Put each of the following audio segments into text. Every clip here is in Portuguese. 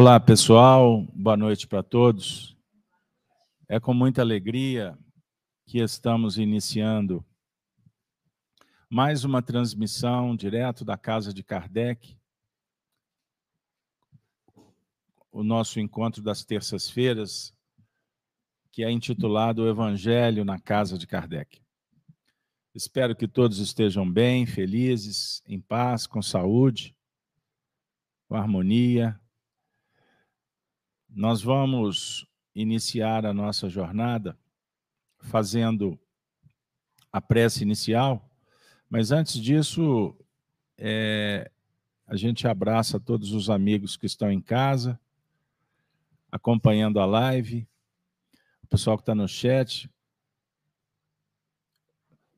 Olá, pessoal. Boa noite para todos. É com muita alegria que estamos iniciando mais uma transmissão direto da casa de Kardec. O nosso encontro das terças-feiras, que é intitulado O Evangelho na casa de Kardec. Espero que todos estejam bem, felizes, em paz, com saúde, com harmonia nós vamos iniciar a nossa jornada fazendo a prece inicial, mas antes disso, é, a gente abraça todos os amigos que estão em casa, acompanhando a live, o pessoal que está no chat,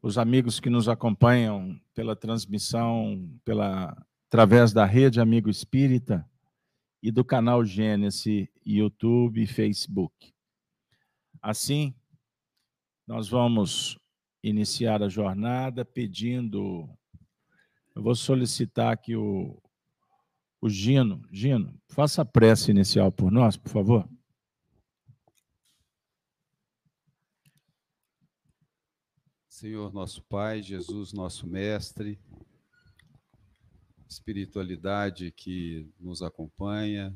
os amigos que nos acompanham pela transmissão, pela através da rede Amigo Espírita, e do canal Gênesis, YouTube e Facebook. Assim, nós vamos iniciar a jornada pedindo. Eu vou solicitar aqui o, o Gino. Gino, faça a prece inicial por nós, por favor. Senhor nosso Pai, Jesus nosso Mestre, espiritualidade que nos acompanha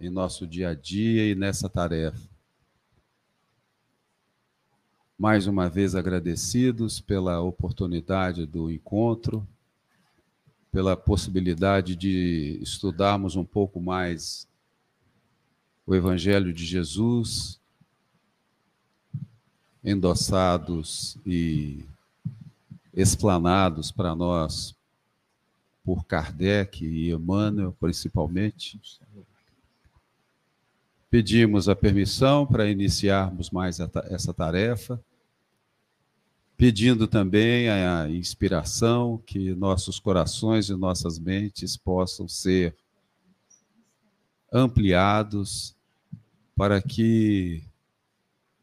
em nosso dia a dia e nessa tarefa. Mais uma vez agradecidos pela oportunidade do encontro, pela possibilidade de estudarmos um pouco mais o Evangelho de Jesus, endossados e explanados para nós por Kardec e Emmanuel, principalmente. Pedimos a permissão para iniciarmos mais essa tarefa, pedindo também a inspiração que nossos corações e nossas mentes possam ser ampliados para que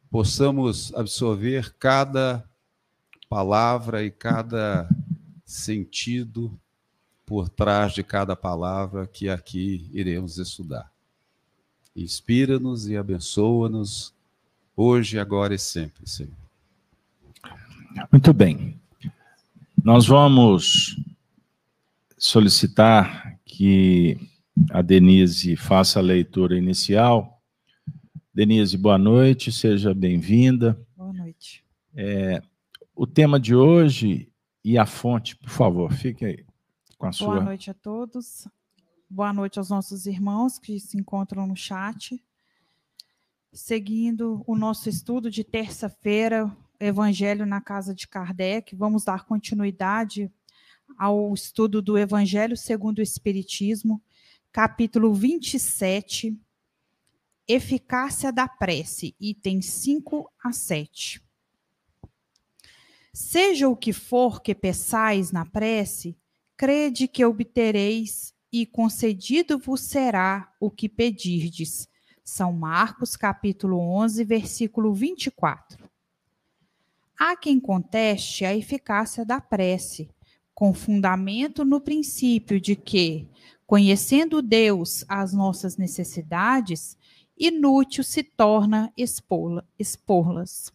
possamos absorver cada palavra e cada sentido por trás de cada palavra que aqui iremos estudar. Inspira-nos e abençoa-nos hoje, agora e sempre, Senhor. Muito bem. Nós vamos solicitar que a Denise faça a leitura inicial. Denise, boa noite, seja bem-vinda. Boa noite. É, o tema de hoje e a fonte, por favor, fique aí com a sua. Boa noite a todos. Boa noite aos nossos irmãos que se encontram no chat. Seguindo o nosso estudo de terça-feira, Evangelho na Casa de Kardec, vamos dar continuidade ao estudo do Evangelho segundo o Espiritismo, capítulo 27, Eficácia da Prece, itens 5 a 7. Seja o que for que peçais na prece, crede que obtereis e concedido vos será o que pedirdes. São Marcos, capítulo 11, versículo 24. Há quem conteste a eficácia da prece, com fundamento no princípio de que, conhecendo Deus as nossas necessidades, inútil se torna expô-las.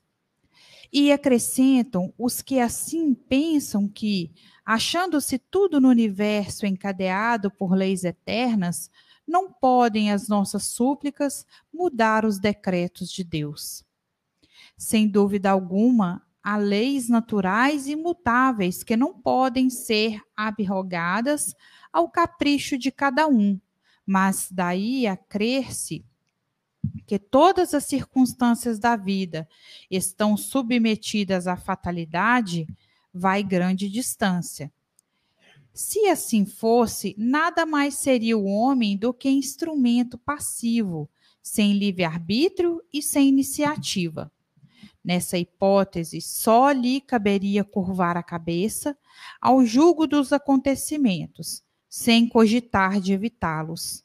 E acrescentam os que assim pensam que, achando-se tudo no universo encadeado por leis eternas, não podem as nossas súplicas mudar os decretos de Deus. Sem dúvida alguma, há leis naturais imutáveis que não podem ser abrogadas ao capricho de cada um, mas daí a crer-se que todas as circunstâncias da vida estão submetidas à fatalidade, vai grande distância. Se assim fosse, nada mais seria o homem do que instrumento passivo, sem livre-arbítrio e sem iniciativa. Nessa hipótese, só lhe caberia curvar a cabeça ao julgo dos acontecimentos, sem cogitar de evitá-los.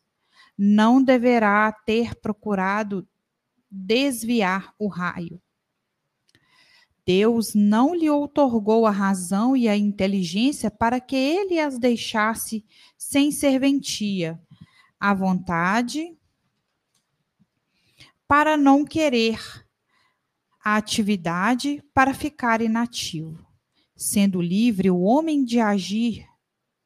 Não deverá ter procurado desviar o raio. Deus não lhe outorgou a razão e a inteligência para que ele as deixasse sem serventia, a vontade para não querer a atividade para ficar inativo. Sendo livre o homem de agir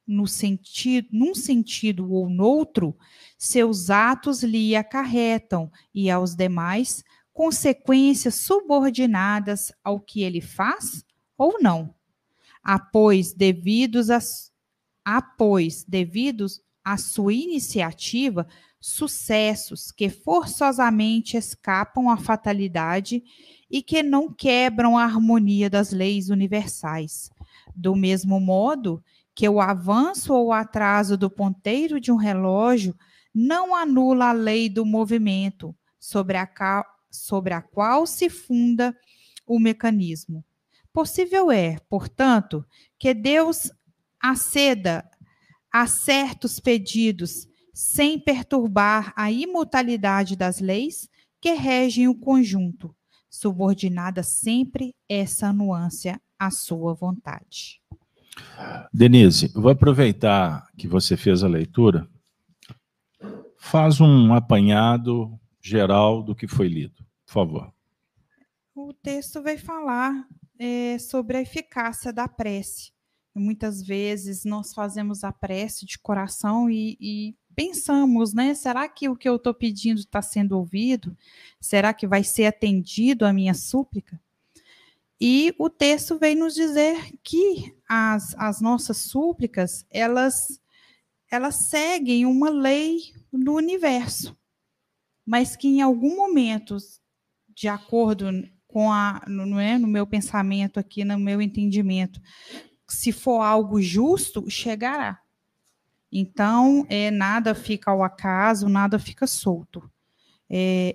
no sentido, num sentido ou noutro, seus atos lhe acarretam e aos demais consequências subordinadas ao que ele faz ou não. Após devidos a, após devidos à sua iniciativa, sucessos que forçosamente escapam à fatalidade e que não quebram a harmonia das leis universais. Do mesmo modo que o avanço ou atraso do ponteiro de um relógio não anula a lei do movimento sobre a, sobre a qual se funda o mecanismo. Possível é, portanto, que Deus aceda a certos pedidos sem perturbar a imutabilidade das leis que regem o conjunto, subordinada sempre essa nuance à sua vontade. Denise, vou aproveitar que você fez a leitura. Faz um apanhado geral do que foi lido, por favor. O texto vai falar é, sobre a eficácia da prece. muitas vezes nós fazemos a prece de coração e, e pensamos, né? Será que o que eu estou pedindo está sendo ouvido? Será que vai ser atendido a minha súplica? E o texto vem nos dizer que as, as nossas súplicas, elas, elas seguem uma lei do universo, mas que em algum momento, de acordo com a, não é, no meu pensamento aqui, no meu entendimento, se for algo justo, chegará. Então, é, nada fica ao acaso, nada fica solto. É,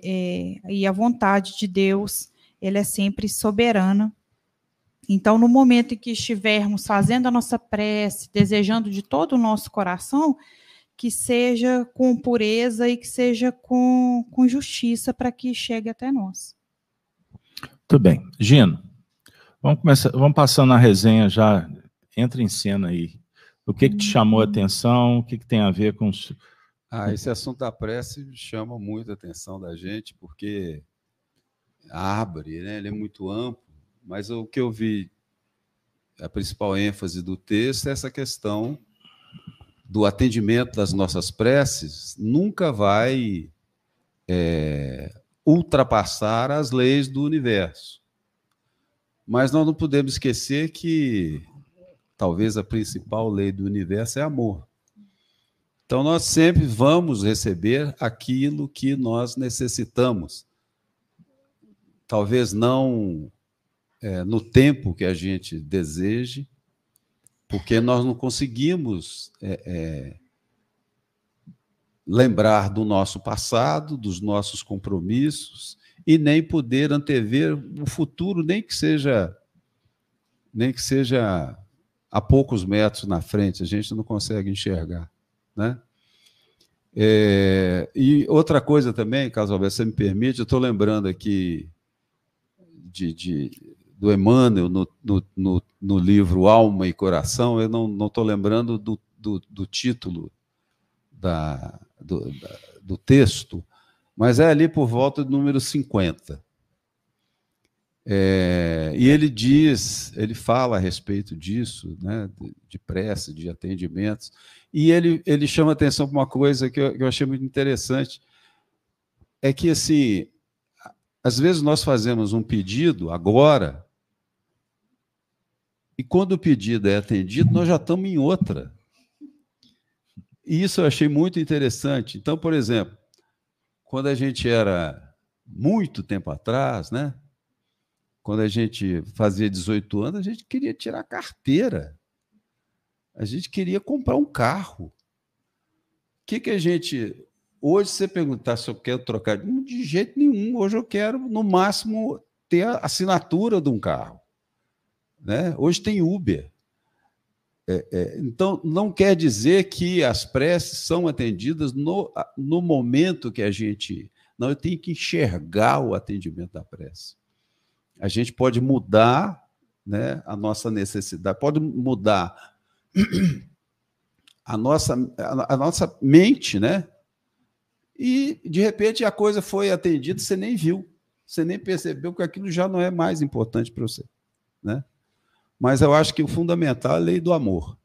é, e a vontade de Deus, ela é sempre soberana. Então, no momento em que estivermos fazendo a nossa prece, desejando de todo o nosso coração, que seja com pureza e que seja com, com justiça para que chegue até nós. Tudo bem. Gino, vamos, começar, vamos passando a resenha já. Entra em cena aí. O que, que te chamou a atenção? O que, que tem a ver com. Ah, esse assunto da prece chama muito a atenção da gente, porque abre, né? ele é muito amplo, mas o que eu vi, a principal ênfase do texto é essa questão do atendimento das nossas preces nunca vai é, ultrapassar as leis do universo. Mas nós não podemos esquecer que talvez a principal lei do universo é amor. Então, nós sempre vamos receber aquilo que nós necessitamos. Talvez não é, no tempo que a gente deseje, porque nós não conseguimos é, é, lembrar do nosso passado, dos nossos compromissos, e nem poder antever o futuro, nem que seja nem que seja a poucos metros na frente, a gente não consegue enxergar. Né? É, e outra coisa também, caso você me permite, eu estou lembrando aqui de, de do Emmanuel no, no, no, no, livro Alma e Coração, eu não estou lembrando do, do, do, título da, do, da, do texto, mas é ali por volta do número 50. É, e ele diz, ele fala a respeito disso, né, de, prece, de atendimentos, e ele, ele chama atenção para uma coisa que eu, que eu achei muito interessante, é que, assim, às vezes nós fazemos um pedido agora, e quando o pedido é atendido, nós já estamos em outra. E isso eu achei muito interessante. Então, por exemplo, quando a gente era muito tempo atrás, né? quando a gente fazia 18 anos, a gente queria tirar carteira. A gente queria comprar um carro. O que, que a gente. Hoje, você perguntar se eu quero trocar. De jeito nenhum. Hoje eu quero, no máximo, ter a assinatura de um carro. Né? Hoje tem Uber. É, é, então, não quer dizer que as preces são atendidas no, no momento que a gente. Não, eu tenho que enxergar o atendimento da prece a gente pode mudar né, a nossa necessidade, pode mudar a nossa, a nossa mente, né? e de repente a coisa foi atendida, você nem viu, você nem percebeu que aquilo já não é mais importante para você, né? Mas eu acho que o fundamental é a lei do amor,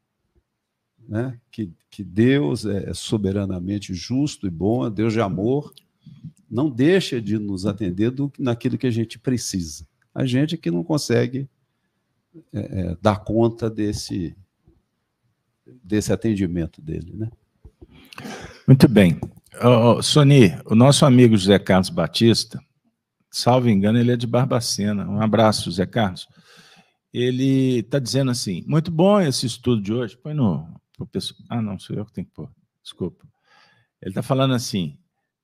né? Que, que Deus é soberanamente justo e bom, é Deus de amor, não deixa de nos atender do, naquilo que a gente precisa. A gente que não consegue é, é, dar conta desse desse atendimento dele, né? Muito bem. Oh, Sony, o nosso amigo José Carlos Batista, salvo engano, ele é de Barbacena. Um abraço, José Carlos. Ele está dizendo assim: muito bom esse estudo de hoje. Põe no. Ah, não, sou eu que tenho que pôr. Desculpa. Ele está falando assim: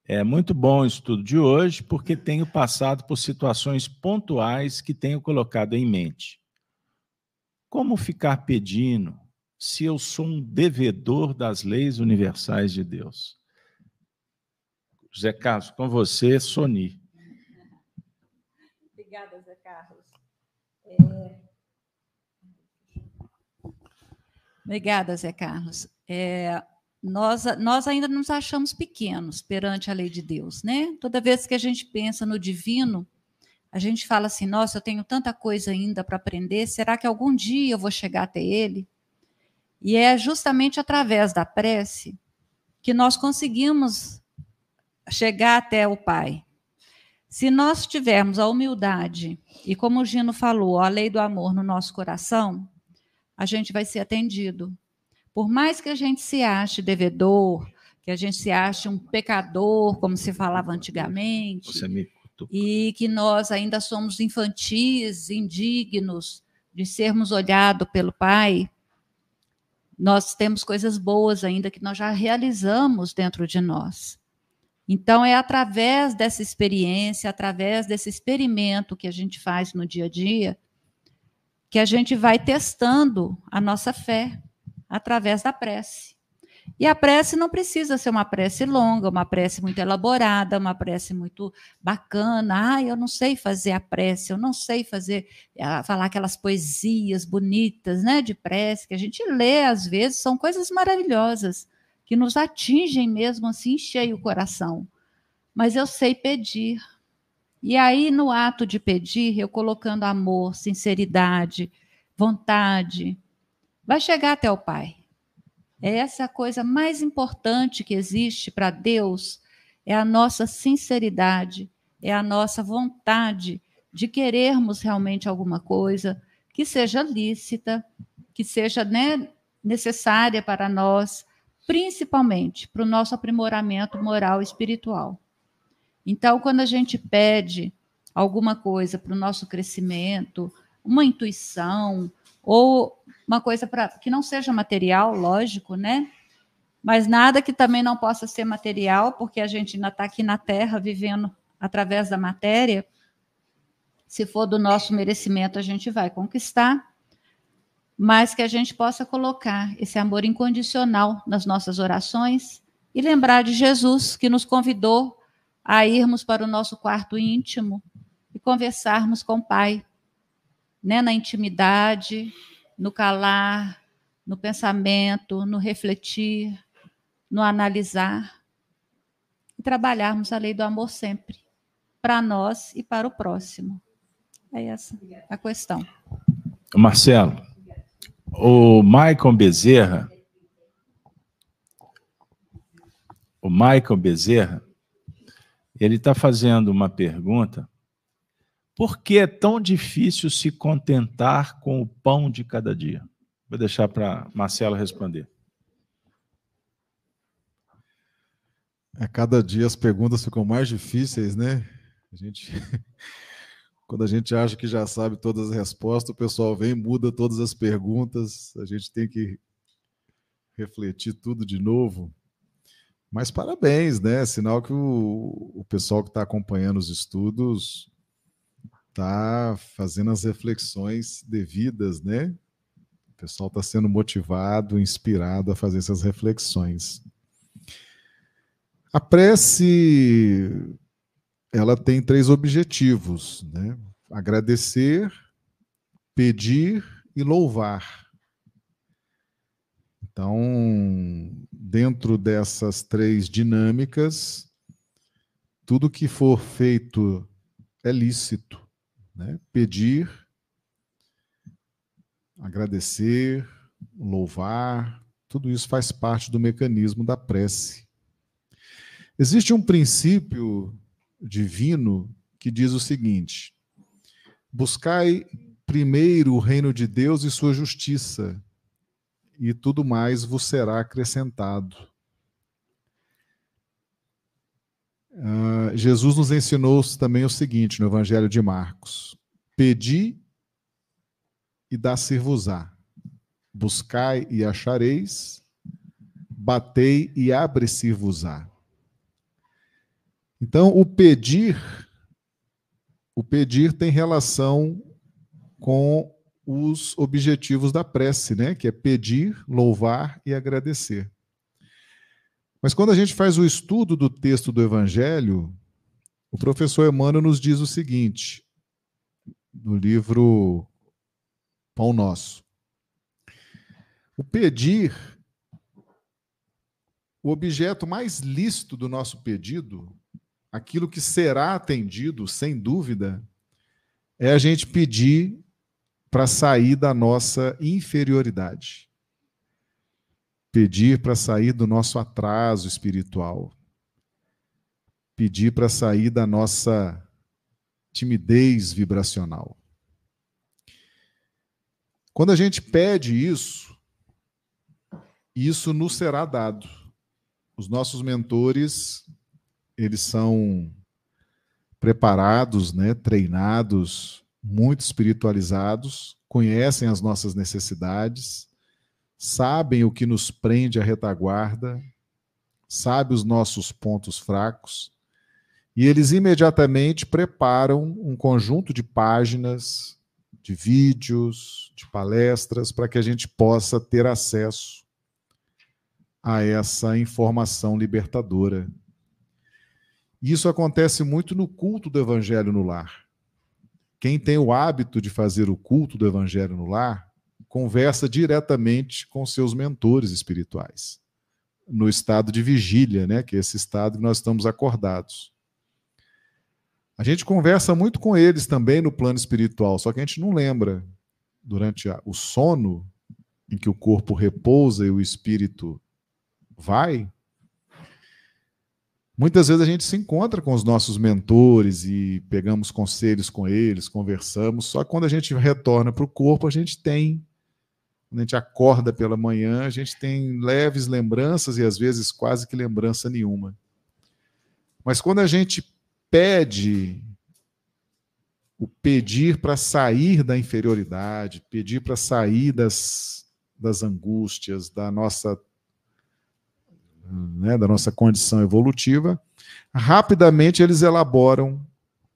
é muito bom o estudo de hoje, porque tenho passado por situações pontuais que tenho colocado em mente. Como ficar pedindo se eu sou um devedor das leis universais de Deus? Zé Carlos, com você, Soni. Obrigada, Zé Carlos. É... Obrigada, Zé Carlos. É, nós, nós ainda nos achamos pequenos perante a lei de Deus, né? Toda vez que a gente pensa no divino, a gente fala assim: nossa, eu tenho tanta coisa ainda para aprender, será que algum dia eu vou chegar até ele? E é justamente através da prece que nós conseguimos chegar até o Pai. Se nós tivermos a humildade e, como o Gino falou, a lei do amor no nosso coração, a gente vai ser atendido. Por mais que a gente se ache devedor, que a gente se ache um pecador, como se falava antigamente, e que nós ainda somos infantis, indignos de sermos olhados pelo Pai, nós temos coisas boas ainda que nós já realizamos dentro de nós. Então, é através dessa experiência, através desse experimento que a gente faz no dia a dia, que a gente vai testando a nossa fé através da prece. E a prece não precisa ser uma prece longa, uma prece muito elaborada, uma prece muito bacana. Ah, eu não sei fazer a prece, eu não sei fazer, ah, falar aquelas poesias bonitas, né, de prece que a gente lê às vezes, são coisas maravilhosas que nos atingem mesmo assim, cheio o coração. Mas eu sei pedir. E aí, no ato de pedir, eu colocando amor, sinceridade, vontade, vai chegar até o Pai. É essa coisa mais importante que existe para Deus, é a nossa sinceridade, é a nossa vontade de querermos realmente alguma coisa que seja lícita, que seja né, necessária para nós, principalmente para o nosso aprimoramento moral e espiritual. Então, quando a gente pede alguma coisa para o nosso crescimento, uma intuição, ou uma coisa para que não seja material, lógico, né? Mas nada que também não possa ser material, porque a gente ainda está aqui na Terra vivendo através da matéria. Se for do nosso merecimento, a gente vai conquistar mas que a gente possa colocar esse amor incondicional nas nossas orações e lembrar de Jesus, que nos convidou a irmos para o nosso quarto íntimo e conversarmos com o Pai, né, na intimidade, no calar, no pensamento, no refletir, no analisar e trabalharmos a lei do amor sempre, para nós e para o próximo. É essa a questão. Marcelo, o Michael Bezerra, o Michael Bezerra, ele está fazendo uma pergunta. Por que é tão difícil se contentar com o pão de cada dia? Vou deixar para Marcelo responder. A cada dia as perguntas ficam mais difíceis, né? A gente Quando a gente acha que já sabe todas as respostas, o pessoal vem, muda todas as perguntas, a gente tem que refletir tudo de novo. Mas parabéns, né? Sinal que o, o pessoal que está acompanhando os estudos está fazendo as reflexões devidas, né? O pessoal está sendo motivado, inspirado a fazer essas reflexões. A prece ela tem três objetivos, né? Agradecer, pedir e louvar. Então, dentro dessas três dinâmicas, tudo que for feito é lícito. Né? Pedir, agradecer, louvar, tudo isso faz parte do mecanismo da prece. Existe um princípio divino que diz o seguinte: buscai primeiro o reino de Deus e sua justiça, e tudo mais vos será acrescentado. Uh, Jesus nos ensinou também o seguinte no Evangelho de Marcos: Pedi e dá-se-vos-á. Buscai e achareis, batei e abre-se-vos-á. Então, o pedir, o pedir tem relação com os objetivos da prece, né? Que é pedir, louvar e agradecer. Mas quando a gente faz o estudo do texto do Evangelho, o professor Emmanuel nos diz o seguinte, no livro Pão Nosso. O pedir, o objeto mais lícito do nosso pedido, aquilo que será atendido, sem dúvida, é a gente pedir para sair da nossa inferioridade. Pedir para sair do nosso atraso espiritual. Pedir para sair da nossa timidez vibracional. Quando a gente pede isso, isso nos será dado. Os nossos mentores, eles são preparados, né, treinados, muito espiritualizados, conhecem as nossas necessidades, sabem o que nos prende à retaguarda, sabem os nossos pontos fracos, e eles imediatamente preparam um conjunto de páginas, de vídeos, de palestras, para que a gente possa ter acesso a essa informação libertadora isso acontece muito no culto do evangelho no lar. Quem tem o hábito de fazer o culto do evangelho no lar, conversa diretamente com seus mentores espirituais, no estado de vigília, né, que é esse estado que nós estamos acordados. A gente conversa muito com eles também no plano espiritual, só que a gente não lembra. Durante o sono, em que o corpo repousa e o espírito vai, Muitas vezes a gente se encontra com os nossos mentores e pegamos conselhos com eles, conversamos, só que quando a gente retorna para o corpo, a gente tem, quando a gente acorda pela manhã, a gente tem leves lembranças e às vezes quase que lembrança nenhuma. Mas quando a gente pede o pedir para sair da inferioridade, pedir para sair das, das angústias, da nossa né, da nossa condição evolutiva, rapidamente eles elaboram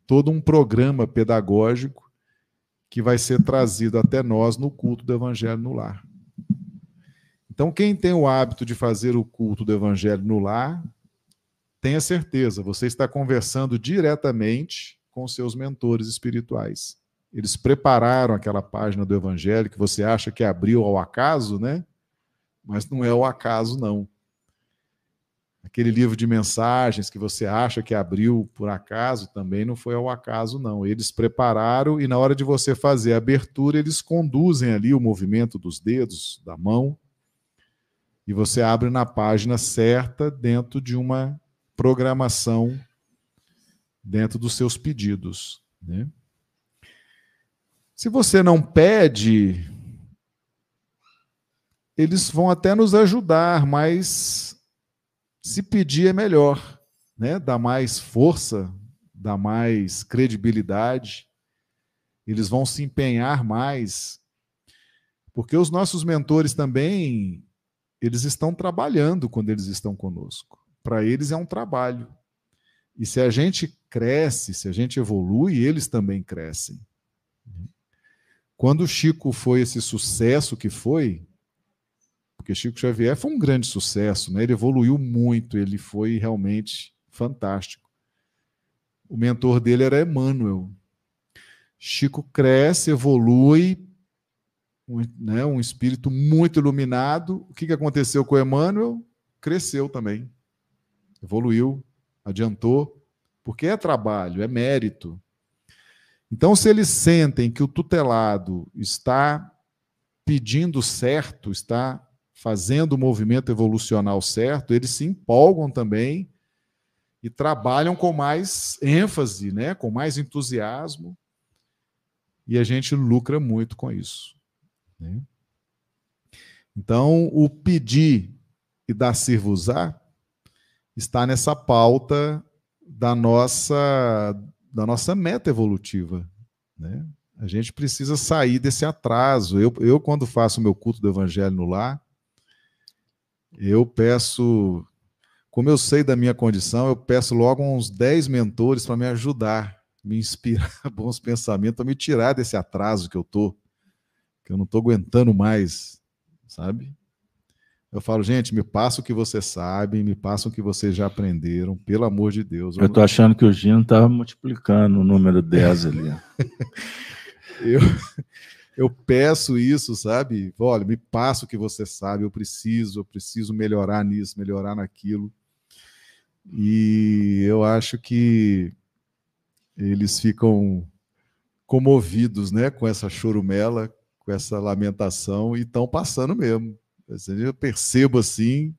todo um programa pedagógico que vai ser trazido até nós no culto do Evangelho no lar. Então, quem tem o hábito de fazer o culto do Evangelho no lar, tenha certeza, você está conversando diretamente com seus mentores espirituais. Eles prepararam aquela página do Evangelho que você acha que abriu ao acaso, né? Mas não é ao acaso, não aquele livro de mensagens que você acha que abriu por acaso, também não foi ao acaso, não. Eles prepararam e na hora de você fazer a abertura, eles conduzem ali o movimento dos dedos, da mão, e você abre na página certa dentro de uma programação dentro dos seus pedidos. Né? Se você não pede, eles vão até nos ajudar, mas se pedir é melhor, né? Dá mais força, dá mais credibilidade. Eles vão se empenhar mais, porque os nossos mentores também eles estão trabalhando quando eles estão conosco. Para eles é um trabalho. E se a gente cresce, se a gente evolui, eles também crescem. Quando o Chico foi esse sucesso que foi, porque Chico Xavier foi um grande sucesso, né? ele evoluiu muito, ele foi realmente fantástico. O mentor dele era Emmanuel. Chico cresce, evolui, um, né, um espírito muito iluminado. O que, que aconteceu com Emmanuel? Cresceu também, evoluiu, adiantou, porque é trabalho, é mérito. Então, se eles sentem que o tutelado está pedindo certo, está fazendo o movimento evolucional certo, eles se empolgam também e trabalham com mais ênfase, né, com mais entusiasmo, e a gente lucra muito com isso. Né? Então, o pedir e dar servusar está nessa pauta da nossa da nossa meta evolutiva, né? A gente precisa sair desse atraso. Eu, eu quando faço o meu culto do evangelho no lar, eu peço, como eu sei da minha condição, eu peço logo uns 10 mentores para me ajudar, me inspirar bons pensamentos, para me tirar desse atraso que eu tô, que eu não estou aguentando mais, sabe? Eu falo, gente, me passa o que vocês sabem, me passa o que vocês já aprenderam, pelo amor de Deus. Eu estou achando que o Gino estava multiplicando o número 10 ali. eu, eu peço isso, sabe? Olha, me passa o que você sabe, eu preciso, eu preciso melhorar nisso, melhorar naquilo. E eu acho que eles ficam comovidos, né, com essa chorumela, com essa lamentação e estão passando mesmo. Eu percebo assim,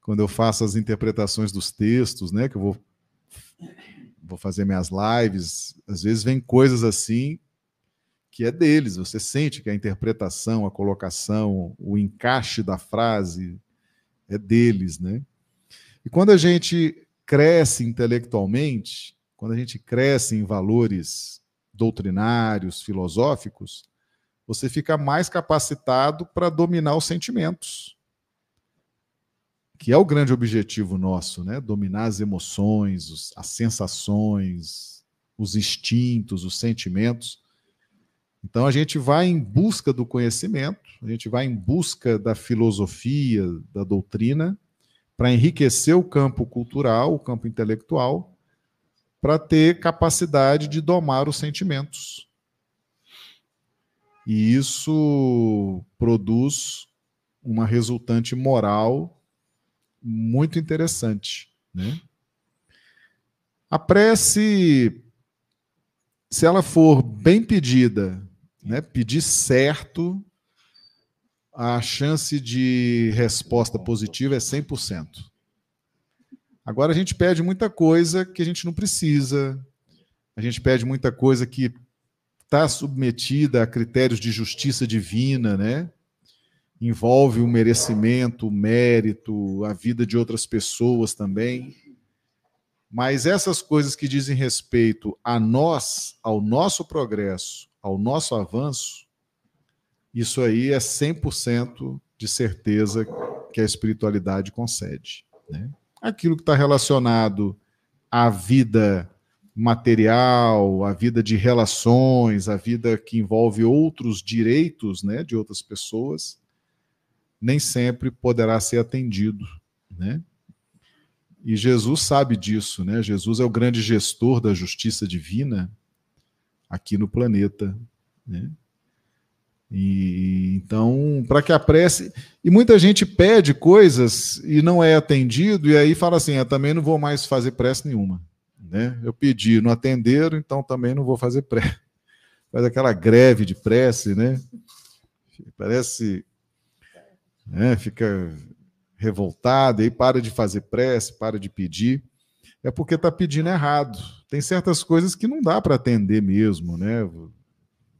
quando eu faço as interpretações dos textos, né, que eu vou, vou fazer minhas lives, às vezes vem coisas assim que é deles, você sente que a interpretação, a colocação, o encaixe da frase é deles, né? E quando a gente cresce intelectualmente, quando a gente cresce em valores doutrinários, filosóficos, você fica mais capacitado para dominar os sentimentos. Que é o grande objetivo nosso, né? Dominar as emoções, as sensações, os instintos, os sentimentos. Então a gente vai em busca do conhecimento, a gente vai em busca da filosofia, da doutrina, para enriquecer o campo cultural, o campo intelectual, para ter capacidade de domar os sentimentos. E isso produz uma resultante moral muito interessante. Né? A prece, se ela for bem pedida, né, pedir certo, a chance de resposta positiva é 100%. Agora a gente pede muita coisa que a gente não precisa, a gente pede muita coisa que está submetida a critérios de justiça divina, né? Envolve o merecimento, o mérito, a vida de outras pessoas também. Mas essas coisas que dizem respeito a nós, ao nosso progresso, ao nosso avanço, isso aí é 100% de certeza que a espiritualidade concede. Né? Aquilo que está relacionado à vida material, a vida de relações, a vida que envolve outros direitos né, de outras pessoas, nem sempre poderá ser atendido. Né? E Jesus sabe disso, né? Jesus é o grande gestor da justiça divina aqui no planeta. Né? E então, para que a prece. E muita gente pede coisas e não é atendido, e aí fala assim: eu também não vou mais fazer prece nenhuma. Né? Eu pedi, não atenderam, então também não vou fazer prece. Faz aquela greve de prece, né? Parece. Né? Fica revoltado, aí para de fazer prece, para de pedir. É porque está pedindo errado. Tem certas coisas que não dá para atender mesmo, né?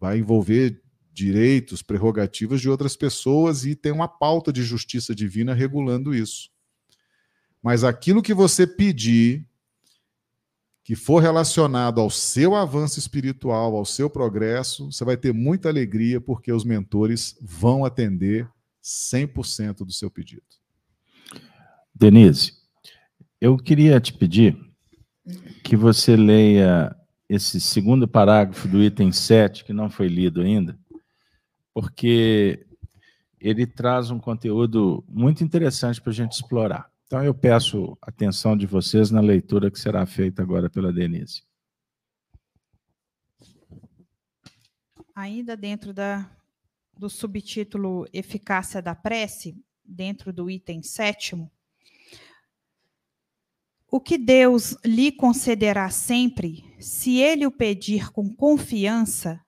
Vai envolver direitos, prerrogativas de outras pessoas e tem uma pauta de justiça divina regulando isso. Mas aquilo que você pedir que for relacionado ao seu avanço espiritual, ao seu progresso, você vai ter muita alegria, porque os mentores vão atender 100% do seu pedido. Denise, eu queria te pedir que você leia esse segundo parágrafo do item 7, que não foi lido ainda, porque ele traz um conteúdo muito interessante para a gente explorar. Então, eu peço atenção de vocês na leitura que será feita agora pela Denise. Ainda dentro da, do subtítulo Eficácia da Prece, dentro do item sétimo, O que Deus lhe concederá sempre, se ele o pedir com confiança,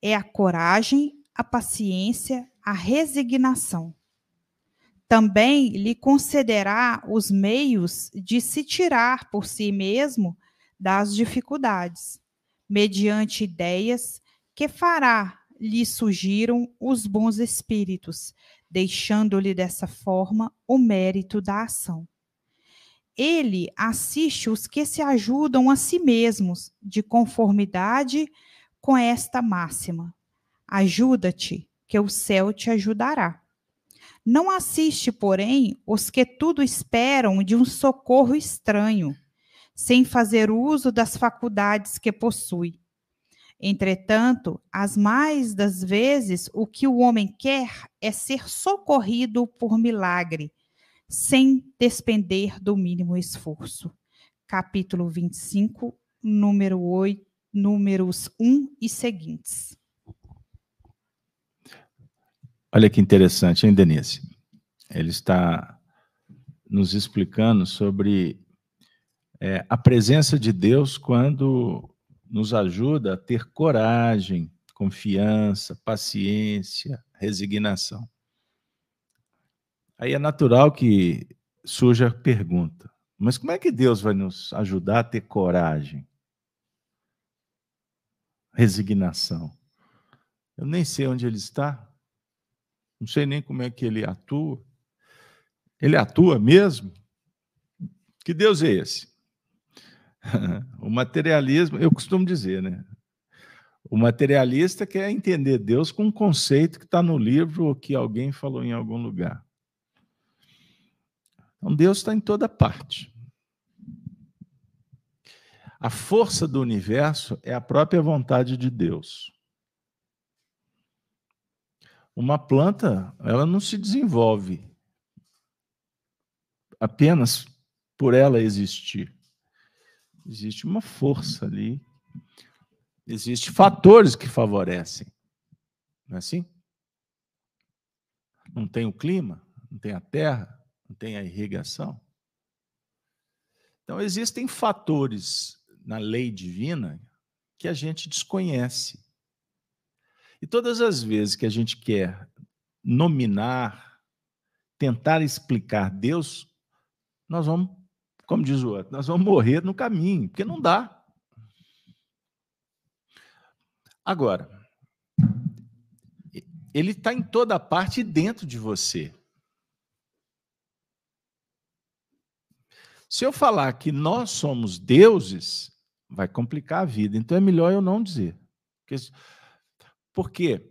é a coragem, a paciência, a resignação. Também lhe concederá os meios de se tirar por si mesmo das dificuldades, mediante ideias que fará lhe surgiram os bons espíritos, deixando-lhe dessa forma o mérito da ação. Ele assiste os que se ajudam a si mesmos, de conformidade com esta máxima: Ajuda-te, que o céu te ajudará. Não assiste, porém, os que tudo esperam de um socorro estranho, sem fazer uso das faculdades que possui Entretanto, as mais das vezes, o que o homem quer é ser socorrido por milagre, sem despender do mínimo esforço. Capítulo 25, número 8, números 1 e seguintes. Olha que interessante, hein, Denise? Ele está nos explicando sobre é, a presença de Deus quando nos ajuda a ter coragem, confiança, paciência, resignação. Aí é natural que surja a pergunta: mas como é que Deus vai nos ajudar a ter coragem? Resignação. Eu nem sei onde ele está, não sei nem como é que ele atua. Ele atua mesmo? Que Deus é esse? o materialismo, eu costumo dizer, né? O materialista quer entender Deus com um conceito que está no livro ou que alguém falou em algum lugar. Então, Deus está em toda parte. A força do universo é a própria vontade de Deus. Uma planta, ela não se desenvolve apenas por ela existir. Existe uma força ali. Existem fatores que favorecem. Não é assim? Não tem o clima, não tem a terra, não tem a irrigação. Então, existem fatores na lei divina que a gente desconhece. E todas as vezes que a gente quer nominar, tentar explicar Deus, nós vamos como diz o outro, nós vamos morrer no caminho, porque não dá. Agora, ele está em toda parte dentro de você. Se eu falar que nós somos deuses, vai complicar a vida. Então é melhor eu não dizer. Por quê?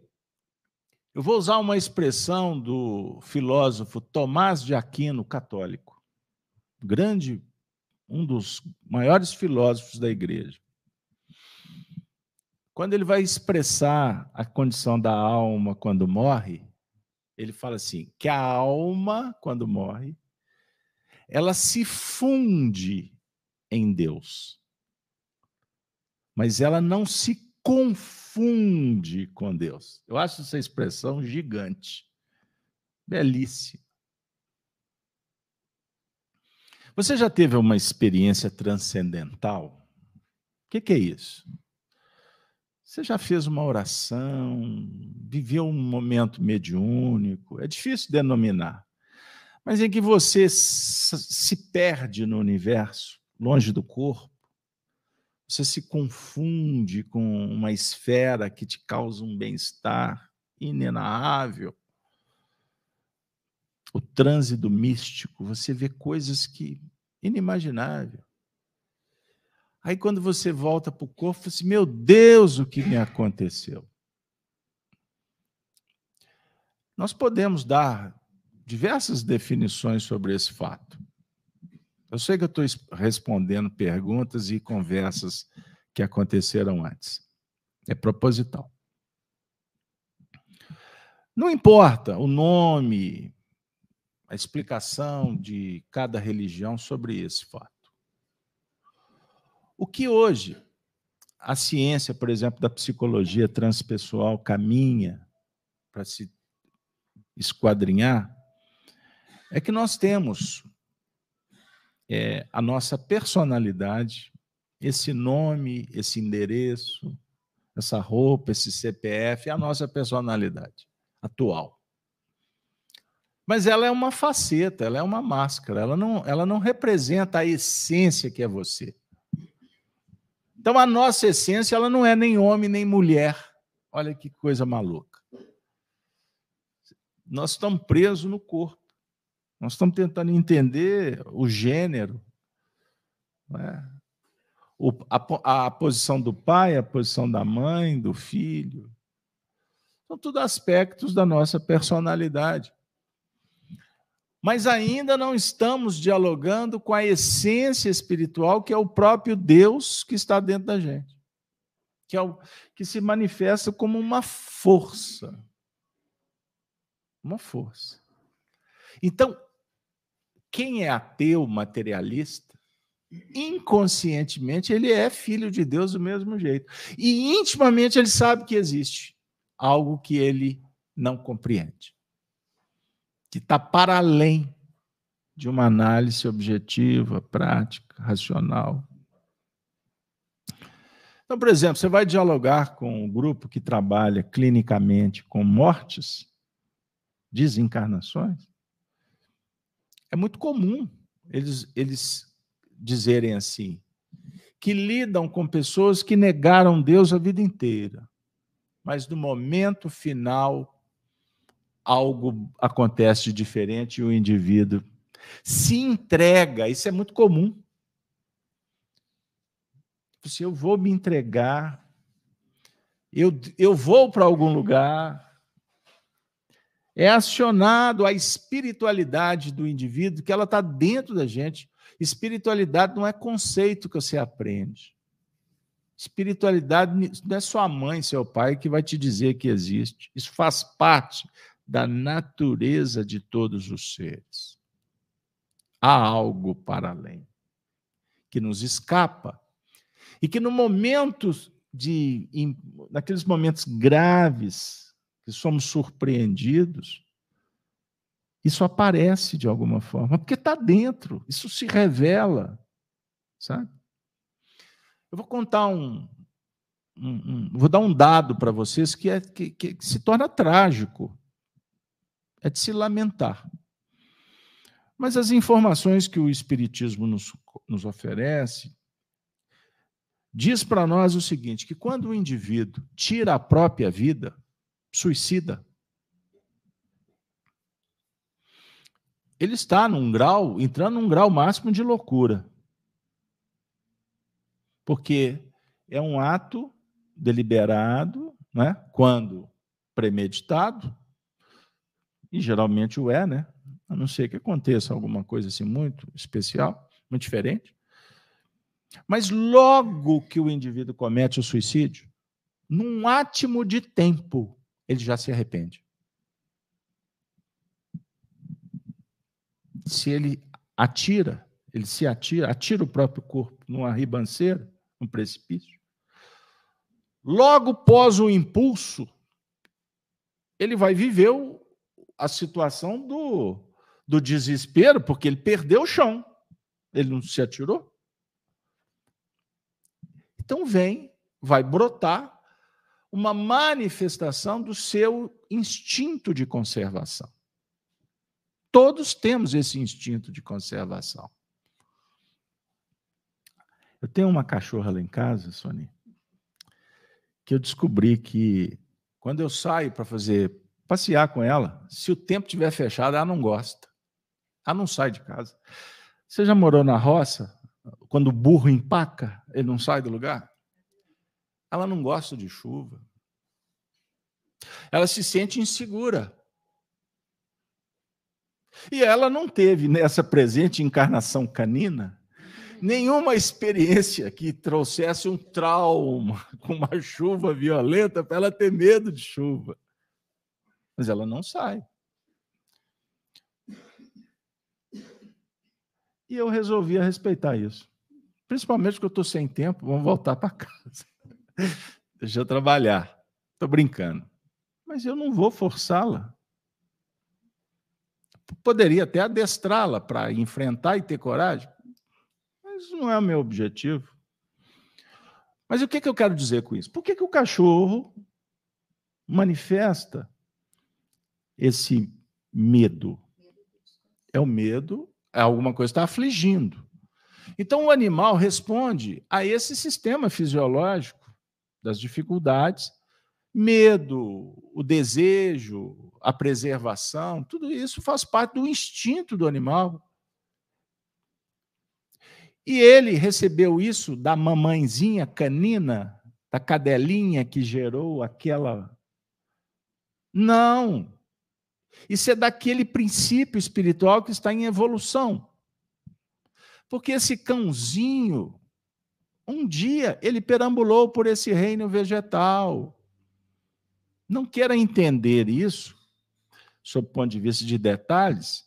Eu vou usar uma expressão do filósofo Tomás de Aquino, católico, grande um dos maiores filósofos da igreja. Quando ele vai expressar a condição da alma quando morre, ele fala assim: que a alma, quando morre, ela se funde em Deus, mas ela não se confunde com Deus. Eu acho essa expressão gigante, belíssima. Você já teve uma experiência transcendental? O que, que é isso? Você já fez uma oração, viveu um momento mediúnico, é difícil denominar, mas em que você se perde no universo, longe do corpo, você se confunde com uma esfera que te causa um bem-estar inenarrável, o transe do místico, você vê coisas que inimaginável. Aí quando você volta para o corpo, você assim, meu Deus, o que me aconteceu? Nós podemos dar diversas definições sobre esse fato. Eu sei que eu estou respondendo perguntas e conversas que aconteceram antes. É proposital. Não importa o nome, a explicação de cada religião sobre esse fato. O que hoje a ciência, por exemplo, da psicologia transpessoal caminha para se esquadrinhar é que nós temos é a nossa personalidade, esse nome, esse endereço, essa roupa, esse CPF, é a nossa personalidade atual. Mas ela é uma faceta, ela é uma máscara, ela não, ela não representa a essência que é você. Então a nossa essência ela não é nem homem nem mulher. Olha que coisa maluca. Nós estamos presos no corpo. Nós estamos tentando entender o gênero, é? o, a, a posição do pai, a posição da mãe, do filho. São tudo aspectos da nossa personalidade mas ainda não estamos dialogando com a essência espiritual, que é o próprio Deus que está dentro da gente, que, é o, que se manifesta como uma força. Uma força. Então, quem é ateu materialista, inconscientemente, ele é filho de Deus do mesmo jeito. E intimamente ele sabe que existe algo que ele não compreende que está para além de uma análise objetiva, prática, racional. Então, por exemplo, você vai dialogar com um grupo que trabalha clinicamente com mortes, desencarnações. É muito comum eles, eles dizerem assim, que lidam com pessoas que negaram Deus a vida inteira, mas no momento final algo acontece diferente e o indivíduo se entrega. Isso é muito comum. Se eu vou me entregar, eu, eu vou para algum lugar, é acionado a espiritualidade do indivíduo, que ela está dentro da gente. Espiritualidade não é conceito que você aprende. Espiritualidade não é sua mãe, seu pai que vai te dizer que existe. Isso faz parte da natureza de todos os seres. Há algo para além que nos escapa e que no momento de naqueles momentos graves que somos surpreendidos, isso aparece de alguma forma, porque está dentro, isso se revela, sabe? Eu vou contar um, um, um vou dar um dado para vocês que, é, que, que se torna trágico é de se lamentar. Mas as informações que o Espiritismo nos, nos oferece diz para nós o seguinte: que quando o indivíduo tira a própria vida, suicida, ele está num grau, entrando num grau máximo de loucura. Porque é um ato deliberado, né? quando premeditado, e geralmente o é, né? A não ser que aconteça alguma coisa assim muito especial, muito diferente. Mas logo que o indivíduo comete o suicídio, num átimo de tempo, ele já se arrepende. Se ele atira, ele se atira, atira o próprio corpo numa ribanceira, num precipício. Logo pós o impulso, ele vai viver a situação do, do desespero, porque ele perdeu o chão, ele não se atirou. Então vem, vai brotar uma manifestação do seu instinto de conservação. Todos temos esse instinto de conservação. Eu tenho uma cachorra lá em casa, Sônia, que eu descobri que quando eu saio para fazer passear com ela. Se o tempo estiver fechado, ela não gosta. Ela não sai de casa. Você já morou na roça? Quando o burro empaca, ele não sai do lugar? Ela não gosta de chuva. Ela se sente insegura. E ela não teve nessa presente encarnação canina nenhuma experiência que trouxesse um trauma com uma chuva violenta para ela ter medo de chuva mas ela não sai. E eu resolvi respeitar isso. Principalmente porque eu estou sem tempo, vamos voltar para casa. Deixa eu trabalhar. Estou brincando. Mas eu não vou forçá-la. Poderia até adestrá-la para enfrentar e ter coragem. Isso não é o meu objetivo. Mas o que, que eu quero dizer com isso? Por que, que o cachorro manifesta esse medo? É o medo, é alguma coisa está afligindo. Então o animal responde a esse sistema fisiológico das dificuldades, medo, o desejo, a preservação, tudo isso faz parte do instinto do animal. E ele recebeu isso da mamãezinha canina, da cadelinha que gerou aquela. Não. Isso é daquele princípio espiritual que está em evolução. Porque esse cãozinho, um dia, ele perambulou por esse reino vegetal. Não queira entender isso, sob o ponto de vista de detalhes,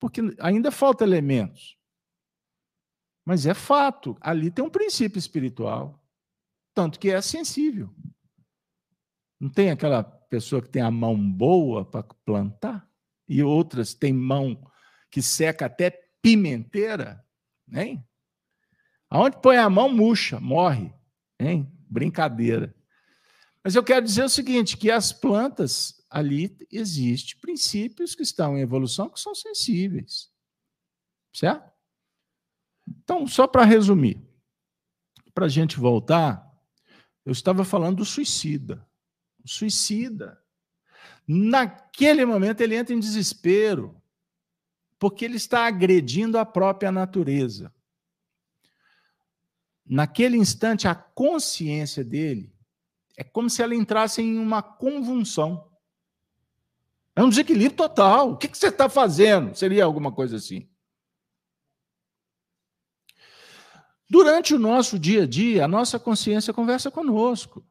porque ainda falta elementos. Mas é fato, ali tem um princípio espiritual, tanto que é sensível. Não tem aquela pessoa que tem a mão boa para plantar e outras têm mão que seca até pimenteira, hein? Aonde põe a mão murcha, morre, hein? Brincadeira. Mas eu quero dizer o seguinte, que as plantas ali existem princípios que estão em evolução que são sensíveis. Certo? Então, só para resumir, para a gente voltar, eu estava falando do suicida. O suicida, naquele momento, ele entra em desespero, porque ele está agredindo a própria natureza. Naquele instante, a consciência dele é como se ela entrasse em uma convulsão. É um desequilíbrio total. O que, você está fazendo? Seria alguma coisa assim. Durante o nosso dia a dia, a nossa consciência conversa conosco.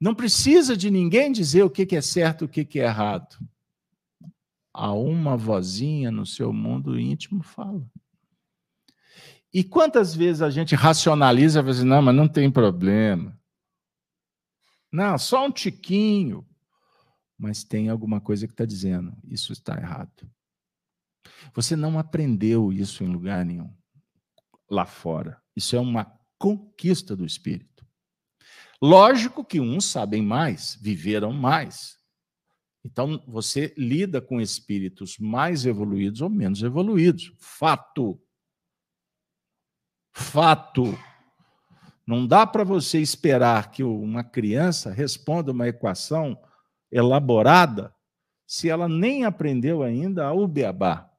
Não precisa de ninguém dizer o que é certo e o que é errado. Há uma vozinha no seu mundo íntimo fala. E quantas vezes a gente racionaliza e fala assim, não, mas não tem problema. Não, só um tiquinho. Mas tem alguma coisa que está dizendo, isso está errado. Você não aprendeu isso em lugar nenhum lá fora. Isso é uma conquista do espírito. Lógico que uns sabem mais, viveram mais. Então, você lida com espíritos mais evoluídos ou menos evoluídos. Fato. Fato. Não dá para você esperar que uma criança responda uma equação elaborada se ela nem aprendeu ainda o beabá.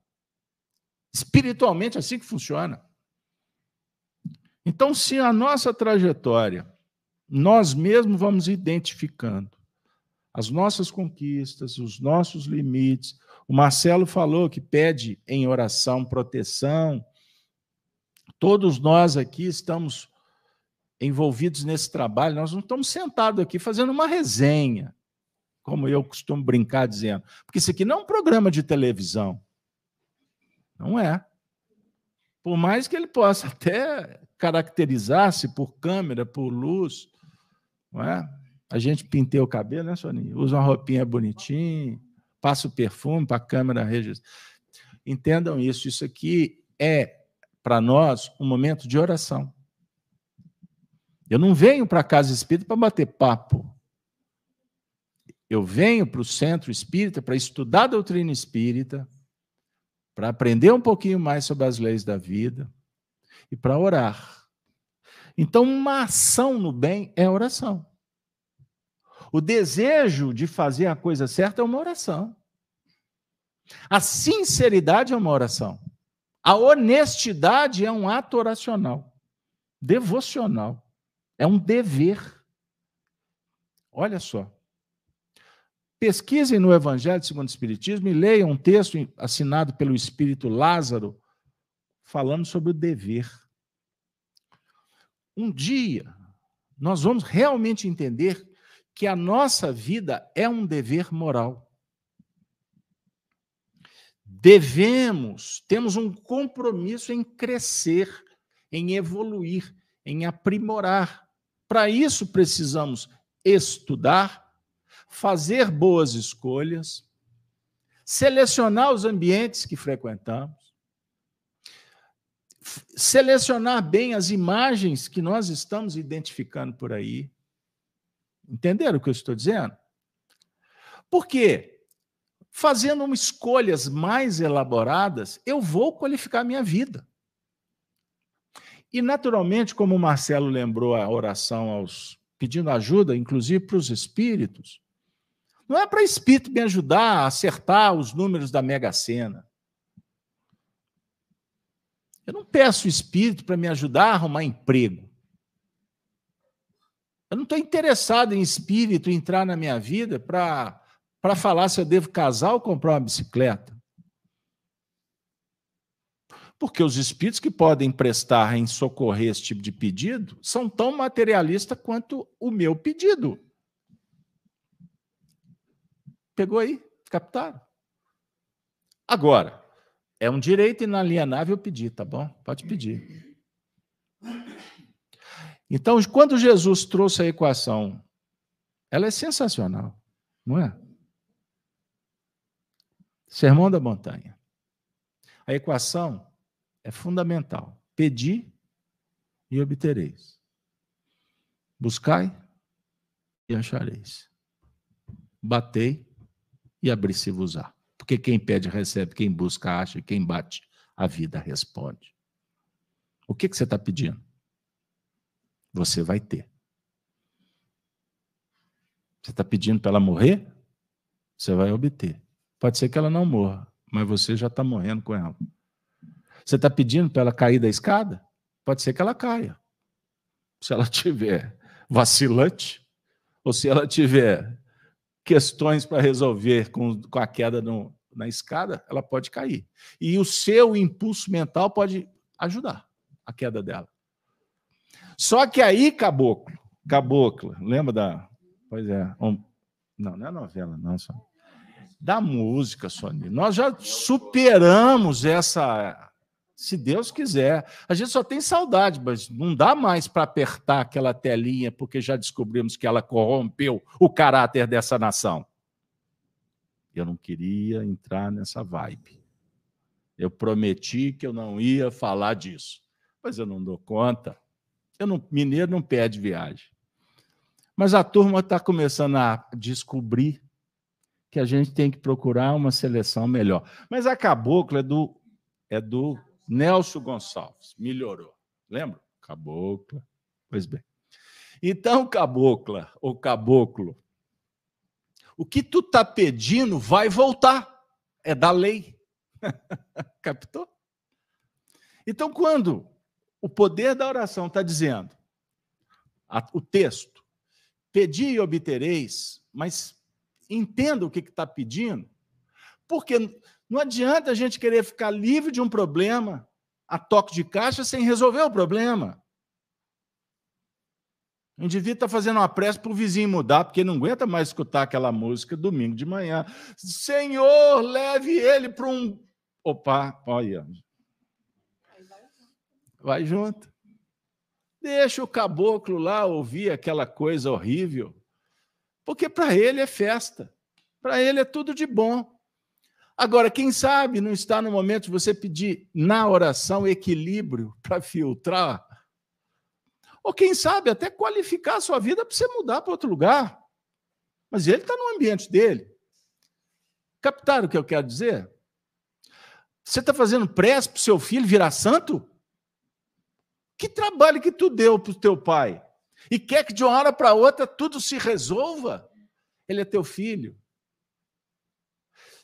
Espiritualmente, é assim que funciona. Então, se a nossa trajetória, nós mesmos vamos identificando as nossas conquistas, os nossos limites. O Marcelo falou que pede em oração proteção. Todos nós aqui estamos envolvidos nesse trabalho, nós não estamos sentados aqui fazendo uma resenha, como eu costumo brincar dizendo, porque isso aqui não é um programa de televisão. Não é. Por mais que ele possa até caracterizar-se por câmera, por luz, não é? A gente pinteia o cabelo, né, Soninha? Usa uma roupinha bonitinha, passa o perfume para a câmera registrar. Entendam isso, isso aqui é, para nós, um momento de oração. Eu não venho para a casa espírita para bater papo. Eu venho para o centro espírita para estudar a doutrina espírita, para aprender um pouquinho mais sobre as leis da vida e para orar. Então, uma ação no bem é oração. O desejo de fazer a coisa certa é uma oração. A sinceridade é uma oração. A honestidade é um ato oracional, devocional. É um dever. Olha só. Pesquisem no Evangelho segundo o Espiritismo e leiam um texto assinado pelo Espírito Lázaro falando sobre o dever. Um dia, nós vamos realmente entender que a nossa vida é um dever moral. Devemos, temos um compromisso em crescer, em evoluir, em aprimorar. Para isso, precisamos estudar, fazer boas escolhas, selecionar os ambientes que frequentamos, selecionar bem as imagens que nós estamos identificando por aí. Entenderam o que eu estou dizendo? Por quê? Fazendo escolhas mais elaboradas, eu vou qualificar minha vida. E, naturalmente, como o Marcelo lembrou a oração aos pedindo ajuda, inclusive para os espíritos, não é para espírito me ajudar a acertar os números da Mega Sena. Eu não peço espírito para me ajudar a arrumar emprego. Eu não estou interessado em espírito entrar na minha vida para falar se eu devo casar ou comprar uma bicicleta. Porque os espíritos que podem prestar em socorrer esse tipo de pedido são tão materialistas quanto o meu pedido. Pegou aí? Captaram? Agora, é um direito inalienável pedir, tá bom? Pode pedir. Então, quando Jesus trouxe a equação, ela é sensacional, não é? Sermão da montanha. A equação é fundamental. Pedi e obtereis. Buscai e achareis. Batei e abri-se-vos-á. Porque quem pede, recebe, quem busca, acha, quem bate, a vida responde. O que, que você está pedindo? Você vai ter. Você está pedindo para ela morrer? Você vai obter. Pode ser que ela não morra, mas você já está morrendo com ela. Você está pedindo para ela cair da escada? Pode ser que ela caia. Se ela tiver vacilante, ou se ela tiver questões para resolver com, com a queda no, na escada, ela pode cair. E o seu impulso mental pode ajudar a queda dela. Só que aí, caboclo, caboclo, lembra da. Pois é. Um, não, não é novela, não, só. Da música, Sônia. Nós já superamos essa se Deus quiser. A gente só tem saudade, mas não dá mais para apertar aquela telinha, porque já descobrimos que ela corrompeu o caráter dessa nação. Eu não queria entrar nessa vibe. Eu prometi que eu não ia falar disso, mas eu não dou conta. Eu não, mineiro não pede viagem. Mas a turma está começando a descobrir que a gente tem que procurar uma seleção melhor. Mas a cabocla é do, é do Nelson Gonçalves, melhorou. Lembra? Cabocla. Pois bem. Então, cabocla ou caboclo, o que tu está pedindo vai voltar. É da lei. Captou? Então, quando o poder da oração está dizendo, a, o texto, pedi e obtereis, mas entenda o que está pedindo, porque não adianta a gente querer ficar livre de um problema a toque de caixa sem resolver o problema. O indivíduo está fazendo uma prece para o vizinho mudar, porque não aguenta mais escutar aquela música domingo de manhã. Senhor, leve ele para um. Opa, olha. Vai junto. Deixa o caboclo lá ouvir aquela coisa horrível, porque para ele é festa, para ele é tudo de bom. Agora, quem sabe não está no momento de você pedir na oração equilíbrio para filtrar? Ou quem sabe até qualificar a sua vida para você mudar para outro lugar. Mas ele está no ambiente dele. Captaram o que eu quero dizer? Você está fazendo prece para o seu filho virar santo? Que trabalho que tu deu para o teu pai? E quer que de uma hora para outra tudo se resolva? Ele é teu filho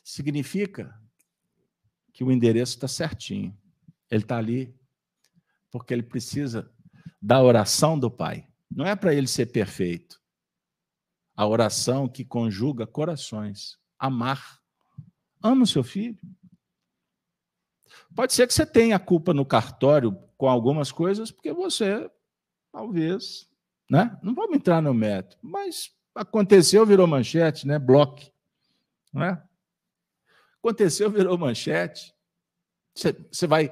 significa que o endereço está certinho. Ele está ali porque ele precisa da oração do Pai. Não é para ele ser perfeito. A oração que conjuga corações. Amar. Ama o seu filho. Pode ser que você tenha culpa no cartório com algumas coisas, porque você, talvez, né? Não vamos entrar no método, mas aconteceu, virou manchete, né? Bloque, não é? Aconteceu, virou manchete. Você vai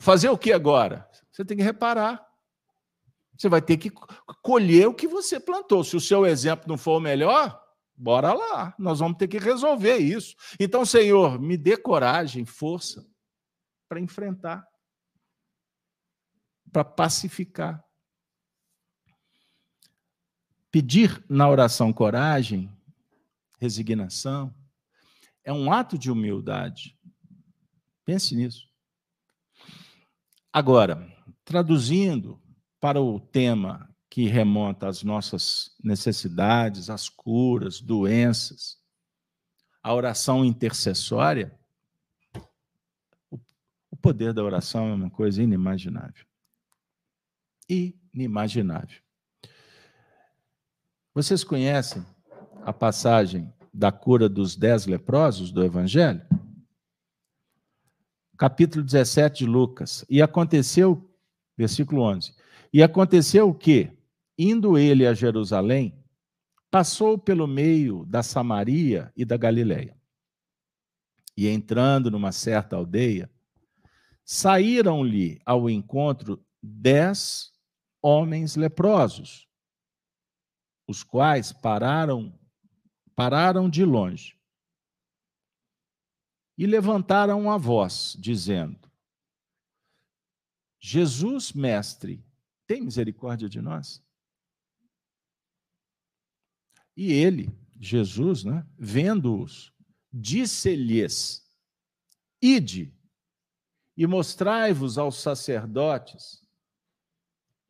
fazer o que agora? Você tem que reparar. Você vai ter que colher o que você plantou. Se o seu exemplo não for o melhor, bora lá. Nós vamos ter que resolver isso. Então, Senhor, me dê coragem, força para enfrentar. para pacificar. Pedir na oração coragem, resignação, é um ato de humildade. Pense nisso. Agora, traduzindo para o tema que remonta às nossas necessidades, às curas, doenças, a oração intercessória, o poder da oração é uma coisa inimaginável. Inimaginável. Vocês conhecem a passagem da cura dos dez leprosos do Evangelho? Capítulo 17 de Lucas. E aconteceu, versículo 11: E aconteceu que, indo ele a Jerusalém, passou pelo meio da Samaria e da Galileia. E entrando numa certa aldeia, saíram-lhe ao encontro dez homens leprosos, os quais pararam pararam de longe e levantaram a voz, dizendo: Jesus, mestre, tem misericórdia de nós? E ele, Jesus, né, vendo-os, disse-lhes: Ide e mostrai-vos aos sacerdotes.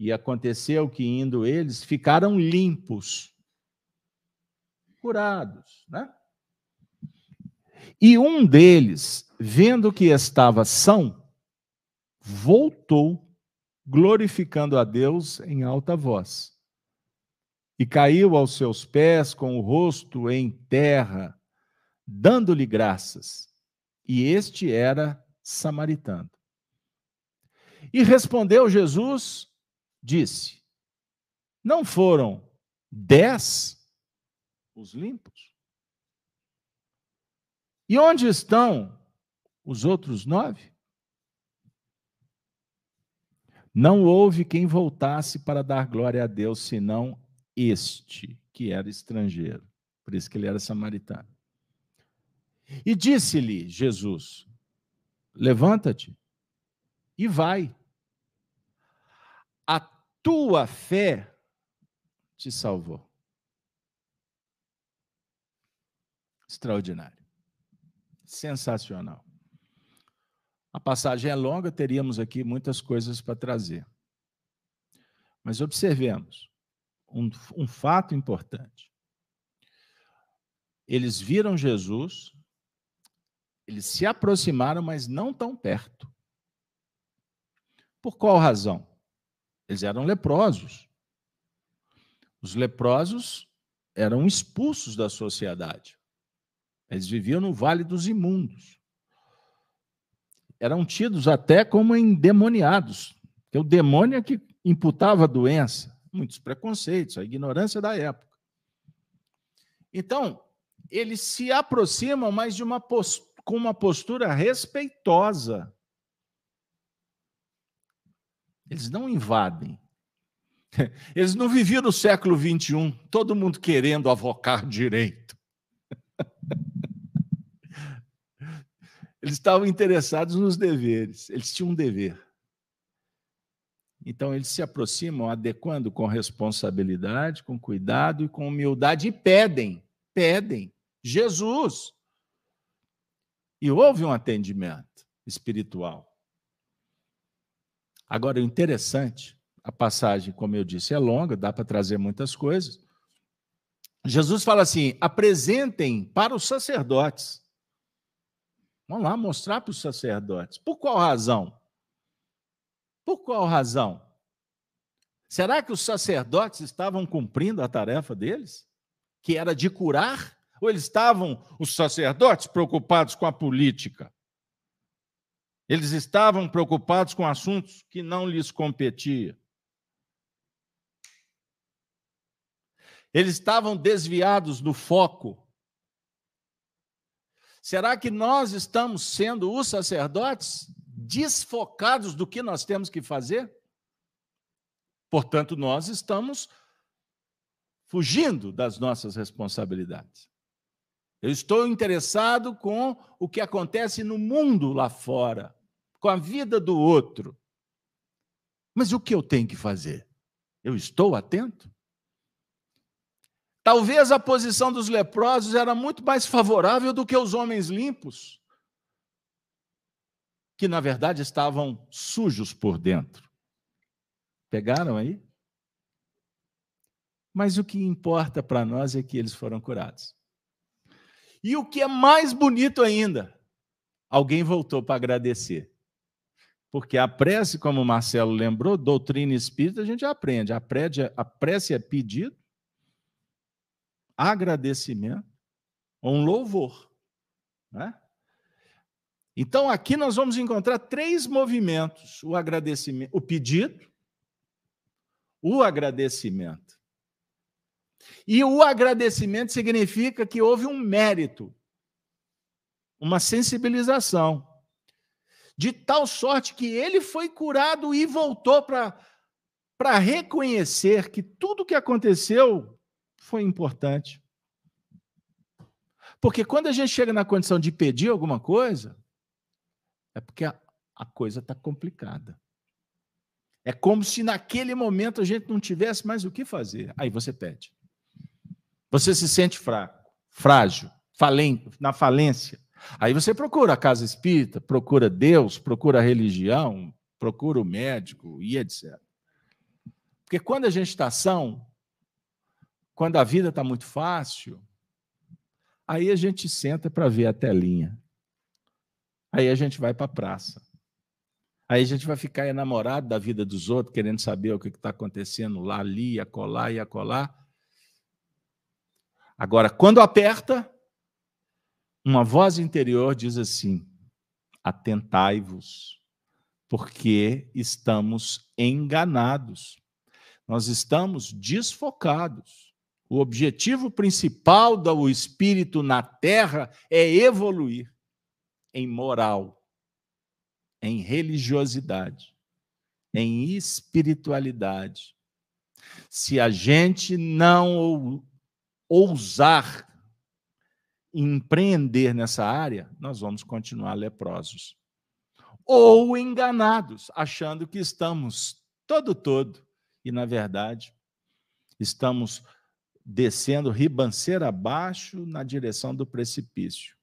E aconteceu que, indo eles, ficaram limpos, curados, né? E um deles, vendo que estava são, voltou, glorificando a Deus em alta voz e caiu aos seus pés com o rosto em terra, dando-lhe graças. E este era samaritano. E respondeu Jesus, disse: Não foram dez os limpos? E onde estão os outros nove? Não houve quem voltasse para dar glória a Deus, senão este, que era estrangeiro. Por isso que ele era samaritano. E disse-lhe Jesus: Levanta-te e vai. A tua fé te salvou. Extraordinário. Sensacional. A passagem é longa, teríamos aqui muitas coisas para trazer. Mas observemos um, um fato importante. Eles viram Jesus, eles se aproximaram, mas não tão perto. Por qual razão? Eles eram leprosos. Os leprosos eram expulsos da sociedade. Eles viviam no vale dos imundos. Eram tidos até como endemoniados, que o demônio é que imputava a doença muitos preconceitos, a ignorância da época. Então, eles se aproximam, mas de uma com uma postura respeitosa. Eles não invadem. Eles não viviam no século XXI, todo mundo querendo avocar direito. Eles estavam interessados nos deveres, eles tinham um dever. Então, eles se aproximam adequando com responsabilidade, com cuidado e com humildade e pedem, pedem Jesus. E houve um atendimento espiritual. Agora, o interessante, a passagem, como eu disse, é longa, dá para trazer muitas coisas. Jesus fala assim: apresentem para os sacerdotes. Vamos lá mostrar para os sacerdotes. Por qual razão? Por qual razão? Será que os sacerdotes estavam cumprindo a tarefa deles? Que era de curar? Ou eles estavam, os sacerdotes, preocupados com a política? Eles estavam preocupados com assuntos que não lhes competiam. Eles estavam desviados do foco. Será que nós estamos sendo os sacerdotes desfocados do que nós temos que fazer. Portanto, nós estamos fugindo das nossas responsabilidades. Eu estou interessado com o que acontece no mundo lá fora, com a vida do outro. Mas o que eu tenho que fazer? Eu estou atento? Talvez a posição dos leprosos era muito mais favorável do que os homens limpos, que na verdade estavam sujos por dentro. Pegaram aí? Mas o que importa para nós é que eles foram curados. E o que é mais bonito ainda, alguém voltou para agradecer. Porque a prece, como o Marcelo lembrou, doutrina espírita, a gente aprende. A prece, a prece é pedido, agradecimento, um louvor. Né? Então, aqui nós vamos encontrar três movimentos: o agradecimento, o pedido, o agradecimento. E o agradecimento significa que houve um mérito, uma sensibilização, de tal sorte que ele foi curado e voltou para reconhecer que tudo que aconteceu foi importante. Porque quando a gente chega na condição de pedir alguma coisa, é porque a, a coisa está complicada. É como se naquele momento a gente não tivesse mais o que fazer. Aí você pede. Você se sente fraco, frágil, falente, na falência. Aí você procura a casa espírita, procura Deus, procura a religião, procura o médico e etc. Porque quando a gente está são, quando a vida está muito fácil, aí a gente senta para ver a telinha. Aí a gente vai para a praça. Aí a gente vai ficar enamorado da vida dos outros, querendo saber o que está acontecendo lá, ali, acolá e acolá. Agora, quando aperta, uma voz interior diz assim: atentai-vos, porque estamos enganados, nós estamos desfocados. O objetivo principal do espírito na terra é evoluir em moral, em religiosidade, em espiritualidade. Se a gente não ousar empreender nessa área, nós vamos continuar leprosos. Ou enganados, achando que estamos todo todo e na verdade estamos descendo ribanceira abaixo na direção do precipício.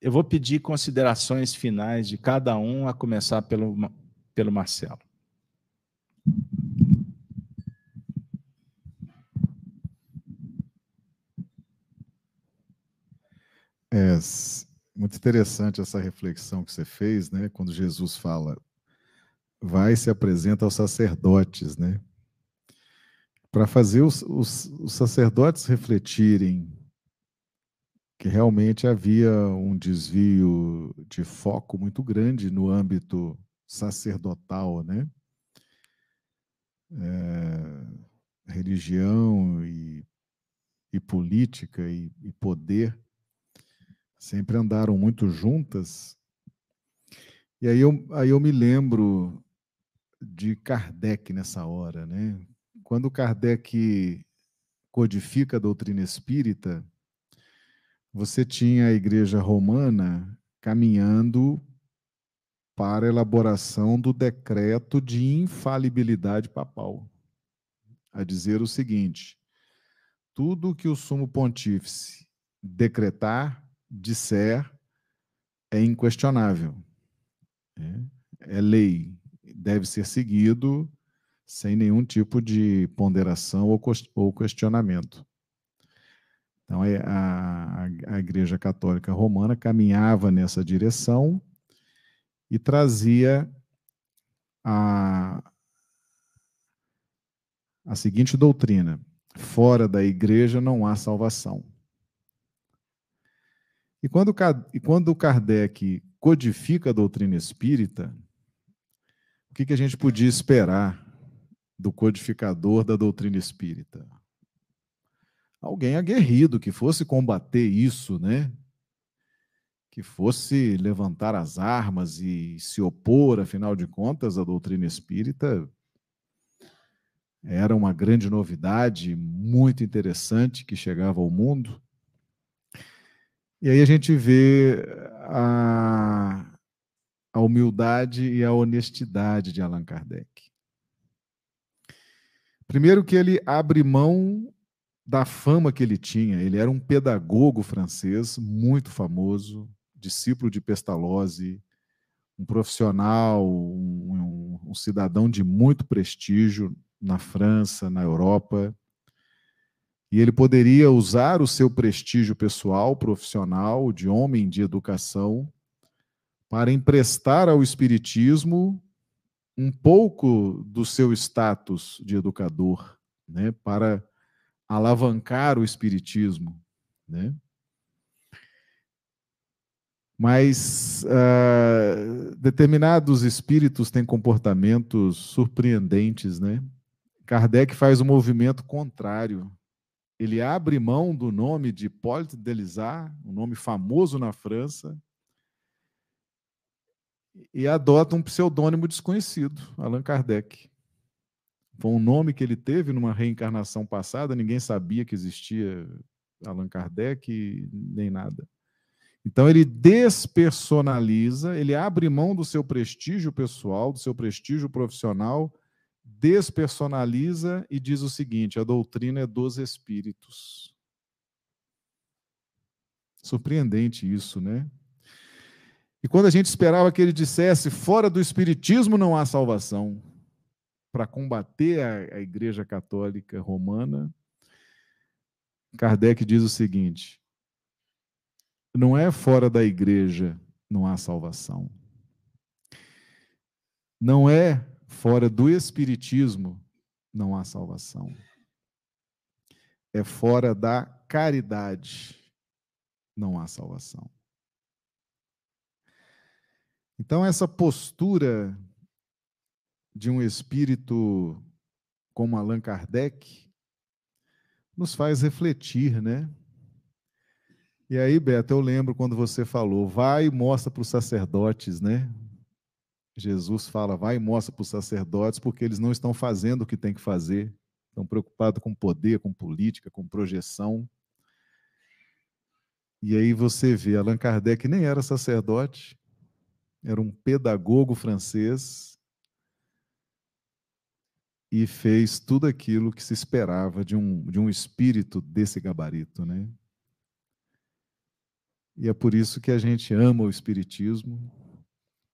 Eu vou pedir considerações finais de cada um, a começar pelo, pelo Marcelo. É muito interessante essa reflexão que você fez, né? Quando Jesus fala, vai se apresenta aos sacerdotes, né? Para fazer os, os, os sacerdotes refletirem que realmente havia um desvio de foco muito grande no âmbito sacerdotal, né? É, religião e, e política e, e poder sempre andaram muito juntas. E aí eu, aí eu me lembro de Kardec nessa hora, né? Quando Kardec codifica a doutrina espírita, você tinha a igreja romana caminhando para a elaboração do decreto de infalibilidade papal, a dizer o seguinte: tudo que o sumo pontífice decretar disser é inquestionável. É, é lei, deve ser seguido sem nenhum tipo de ponderação ou questionamento. Então, é, a, a Igreja Católica Romana caminhava nessa direção e trazia a, a seguinte doutrina: fora da igreja não há salvação. E quando, e quando Kardec codifica a doutrina espírita, o que, que a gente podia esperar do codificador da doutrina espírita? Alguém aguerrido que fosse combater isso, né? Que fosse levantar as armas e se opor, afinal de contas, à doutrina espírita era uma grande novidade, muito interessante que chegava ao mundo. E aí a gente vê a, a humildade e a honestidade de Allan Kardec. Primeiro, que ele abre mão da fama que ele tinha. Ele era um pedagogo francês muito famoso, discípulo de Pestalozzi, um profissional, um, um, um cidadão de muito prestígio na França, na Europa. E ele poderia usar o seu prestígio pessoal, profissional, de homem de educação, para emprestar ao Espiritismo um pouco do seu status de educador, né, para alavancar o Espiritismo. Né? Mas uh, determinados espíritos têm comportamentos surpreendentes, né? Kardec faz um movimento contrário. Ele abre mão do nome de Hippolyte Delisard, um nome famoso na França, e adota um pseudônimo desconhecido, Allan Kardec. Foi um nome que ele teve numa reencarnação passada, ninguém sabia que existia Allan Kardec, nem nada. Então ele despersonaliza, ele abre mão do seu prestígio pessoal, do seu prestígio profissional, despersonaliza e diz o seguinte: a doutrina é dos espíritos. Surpreendente isso, né? E quando a gente esperava que ele dissesse: fora do espiritismo não há salvação, para combater a, a Igreja Católica Romana, Kardec diz o seguinte: não é fora da igreja não há salvação. Não é fora do espiritismo não há salvação. É fora da caridade não há salvação. Então essa postura de um espírito como Allan Kardec nos faz refletir, né? E aí, Beto, eu lembro quando você falou, vai e mostra para os sacerdotes, né? Jesus fala, vai e mostra para os sacerdotes, porque eles não estão fazendo o que tem que fazer, estão preocupados com poder, com política, com projeção. E aí você vê, Allan Kardec nem era sacerdote, era um pedagogo francês e fez tudo aquilo que se esperava de um, de um espírito desse gabarito, né? E é por isso que a gente ama o Espiritismo,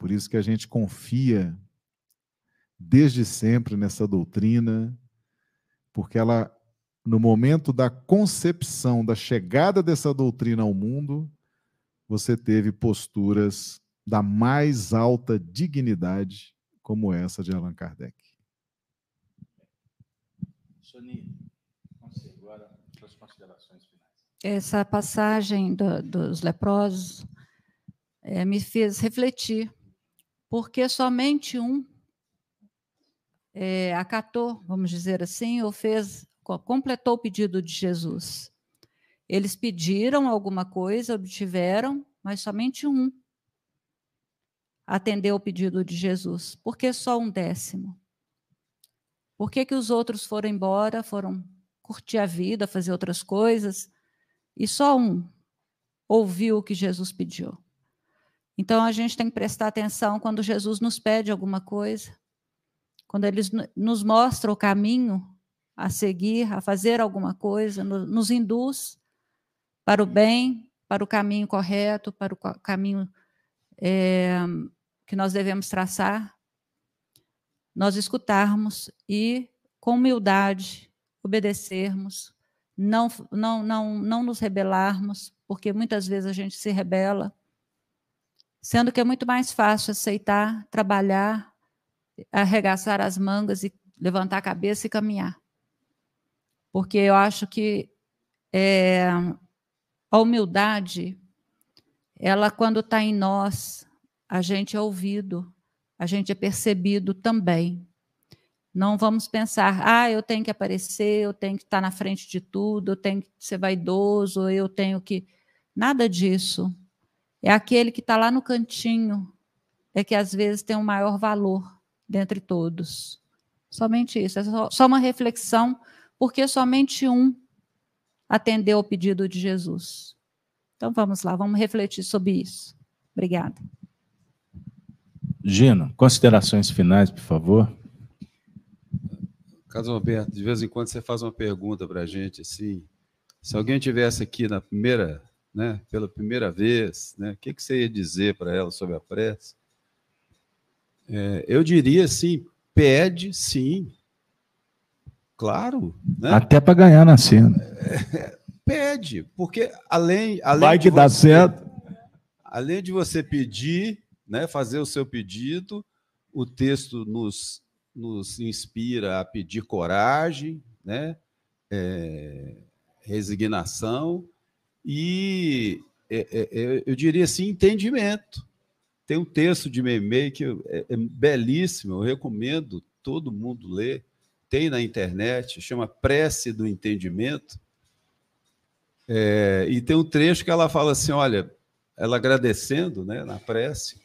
por isso que a gente confia desde sempre nessa doutrina, porque ela, no momento da concepção, da chegada dessa doutrina ao mundo, você teve posturas da mais alta dignidade, como essa de Allan Kardec. Sonia, agora suas considerações essa passagem do, dos leprosos é, me fez refletir, porque somente um é, acatou, vamos dizer assim, ou fez, completou o pedido de Jesus. Eles pediram alguma coisa, obtiveram, mas somente um atendeu o pedido de Jesus. Por que só um décimo? Por que, que os outros foram embora, foram curtir a vida, fazer outras coisas? e só um ouviu o que Jesus pediu. Então a gente tem que prestar atenção quando Jesus nos pede alguma coisa, quando ele nos mostra o caminho a seguir, a fazer alguma coisa, nos induz para o bem, para o caminho correto, para o caminho é, que nós devemos traçar, nós escutarmos e, com humildade, obedecermos, não, não, não, não nos rebelarmos, porque muitas vezes a gente se rebela, sendo que é muito mais fácil aceitar, trabalhar, arregaçar as mangas e levantar a cabeça e caminhar. Porque eu acho que é, a humildade, ela, quando está em nós, a gente é ouvido, a gente é percebido também. Não vamos pensar, ah, eu tenho que aparecer, eu tenho que estar na frente de tudo, eu tenho que ser vaidoso, eu tenho que. Nada disso. É aquele que está lá no cantinho, é que às vezes tem o um maior valor dentre todos. Somente isso. É só, só uma reflexão, porque somente um atendeu ao pedido de Jesus. Então vamos lá, vamos refletir sobre isso. Obrigada. Gino, considerações finais, por favor. Caso Alberto, de vez em quando você faz uma pergunta para a gente assim. Se alguém tivesse aqui na primeira, né, pela primeira vez, né, o que, que você ia dizer para ela sobre a prece? É, eu diria assim: pede sim. Claro. Né? Até para ganhar na cena. É, pede, porque além, além Vai que de dá você, certo. Além de você pedir, né, fazer o seu pedido, o texto nos, nos inspira a pedir coragem, né, é, resignação e, é, é, é eu diria assim, entendimento. Tem um texto de Meimei que é, é belíssimo, eu recomendo todo mundo ler. Tem na internet, chama Prece do Entendimento. É, e tem um trecho que ela fala assim: olha, ela agradecendo né, na prece,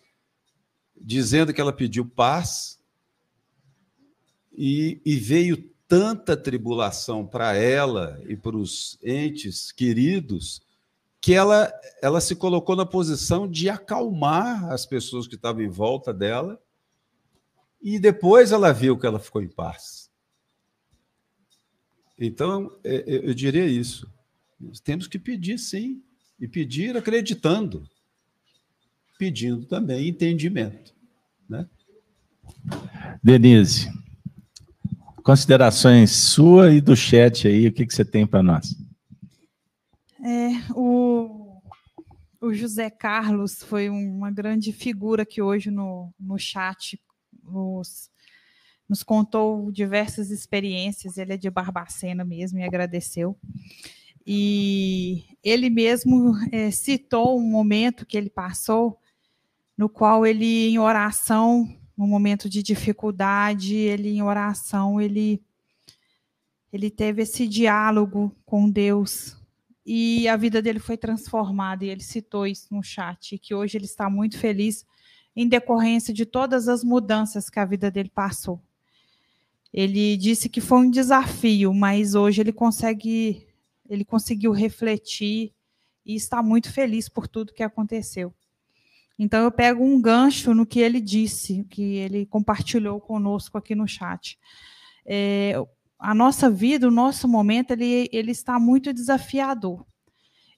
dizendo que ela pediu paz e, e veio tanta tribulação para ela e para os entes queridos que ela, ela se colocou na posição de acalmar as pessoas que estavam em volta dela, e depois ela viu que ela ficou em paz. Então, é, é, eu diria isso. temos que pedir sim, e pedir acreditando, pedindo também entendimento. Né? Denise, considerações sua e do chat aí, o que, que você tem para nós? É, o, o José Carlos foi uma grande figura que hoje no, no chat nos, nos contou diversas experiências. Ele é de Barbacena mesmo e agradeceu. E ele mesmo é, citou um momento que ele passou, no qual ele, em oração, num momento de dificuldade, ele, em oração, ele, ele teve esse diálogo com Deus e a vida dele foi transformada, e ele citou isso no chat, que hoje ele está muito feliz em decorrência de todas as mudanças que a vida dele passou. Ele disse que foi um desafio, mas hoje ele consegue, ele conseguiu refletir e está muito feliz por tudo que aconteceu. Então eu pego um gancho no que ele disse, que ele compartilhou conosco aqui no chat. É, a nossa vida, o nosso momento, ele, ele está muito desafiador.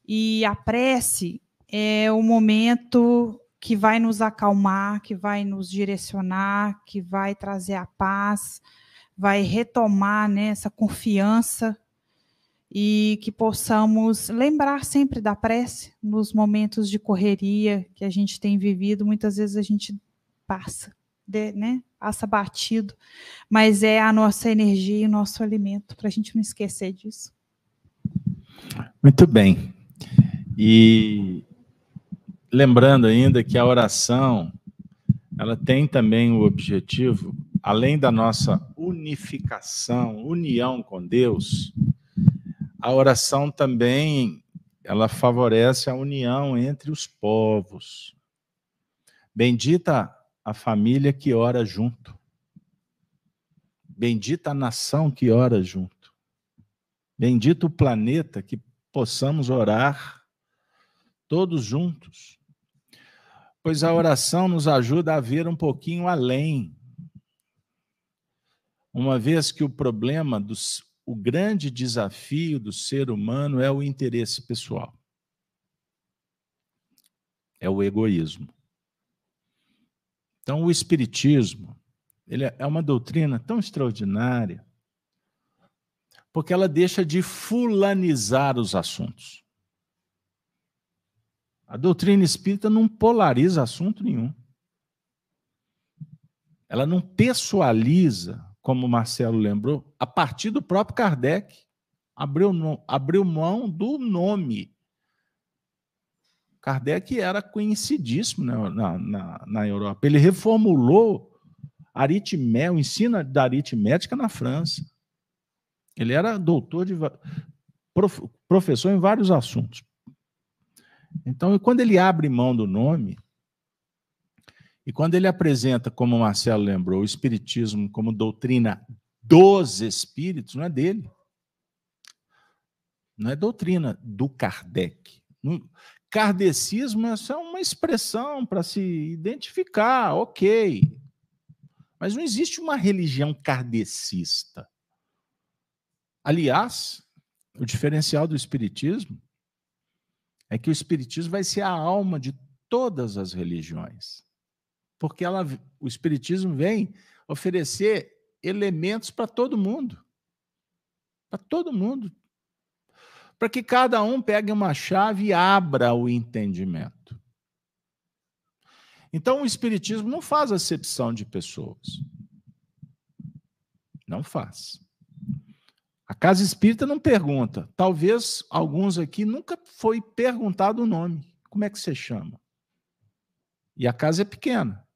E a prece é o momento que vai nos acalmar, que vai nos direcionar, que vai trazer a paz, vai retomar né, essa confiança e que possamos lembrar sempre da prece nos momentos de correria que a gente tem vivido. Muitas vezes a gente passa, de, né, passa batido, mas é a nossa energia e o nosso alimento, para a gente não esquecer disso. Muito bem. E lembrando ainda que a oração, ela tem também o objetivo, além da nossa unificação, união com Deus, a oração também ela favorece a união entre os povos. Bendita a família que ora junto. Bendita a nação que ora junto. Bendito o planeta que possamos orar todos juntos. Pois a oração nos ajuda a ver um pouquinho além. Uma vez que o problema, dos, o grande desafio do ser humano é o interesse pessoal. É o egoísmo. Então, o Espiritismo ele é uma doutrina tão extraordinária, porque ela deixa de fulanizar os assuntos. A doutrina espírita não polariza assunto nenhum. Ela não pessoaliza, como o Marcelo lembrou, a partir do próprio Kardec. Abriu, abriu mão do nome Kardec era conhecidíssimo na, na, na Europa. Ele reformulou aritmé, o ensino da aritmética na França. Ele era doutor de prof, professor em vários assuntos. Então, quando ele abre mão do nome, e quando ele apresenta, como o Marcelo lembrou, o Espiritismo como doutrina dos espíritos, não é dele. Não é doutrina do Kardec. Kardecismo é uma expressão para se identificar, ok. Mas não existe uma religião kardecista. Aliás, o diferencial do Espiritismo é que o Espiritismo vai ser a alma de todas as religiões. Porque ela, o Espiritismo vem oferecer elementos para todo mundo. Para todo mundo. Para que cada um pegue uma chave e abra o entendimento. Então, o Espiritismo não faz acepção de pessoas. Não faz. A casa espírita não pergunta. Talvez alguns aqui nunca foi perguntado o nome. Como é que você chama? E a casa é pequena.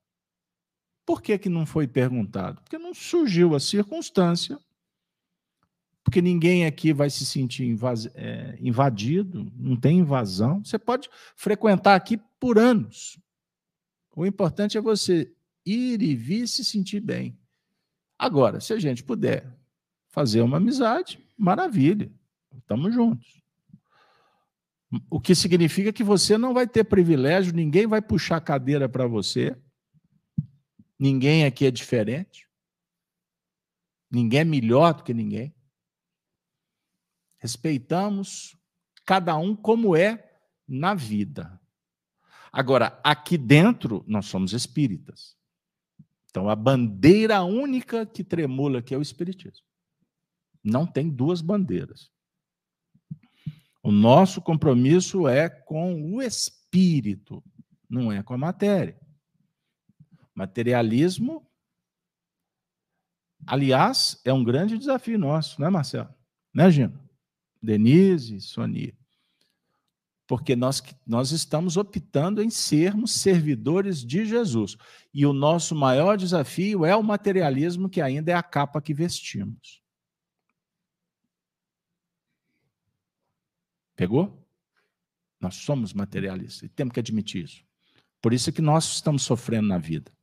Por que, que não foi perguntado? Porque não surgiu a circunstância, porque ninguém aqui vai se sentir é, invadido, não tem invasão. Você pode frequentar aqui por anos. O importante é você ir e vir se sentir bem. Agora, se a gente puder fazer uma amizade, maravilha, estamos juntos. O que significa que você não vai ter privilégio, ninguém vai puxar cadeira para você, ninguém aqui é diferente, ninguém é melhor do que ninguém. Respeitamos cada um como é na vida. Agora, aqui dentro, nós somos espíritas. Então, a bandeira única que tremula aqui é o Espiritismo. Não tem duas bandeiras. O nosso compromisso é com o espírito, não é com a matéria. Materialismo, aliás, é um grande desafio nosso, não é, Marcelo? Né, Gino? Denise, Sonia porque nós, nós estamos optando em sermos servidores de Jesus. E o nosso maior desafio é o materialismo, que ainda é a capa que vestimos. Pegou? Nós somos materialistas e temos que admitir isso. Por isso que nós estamos sofrendo na vida.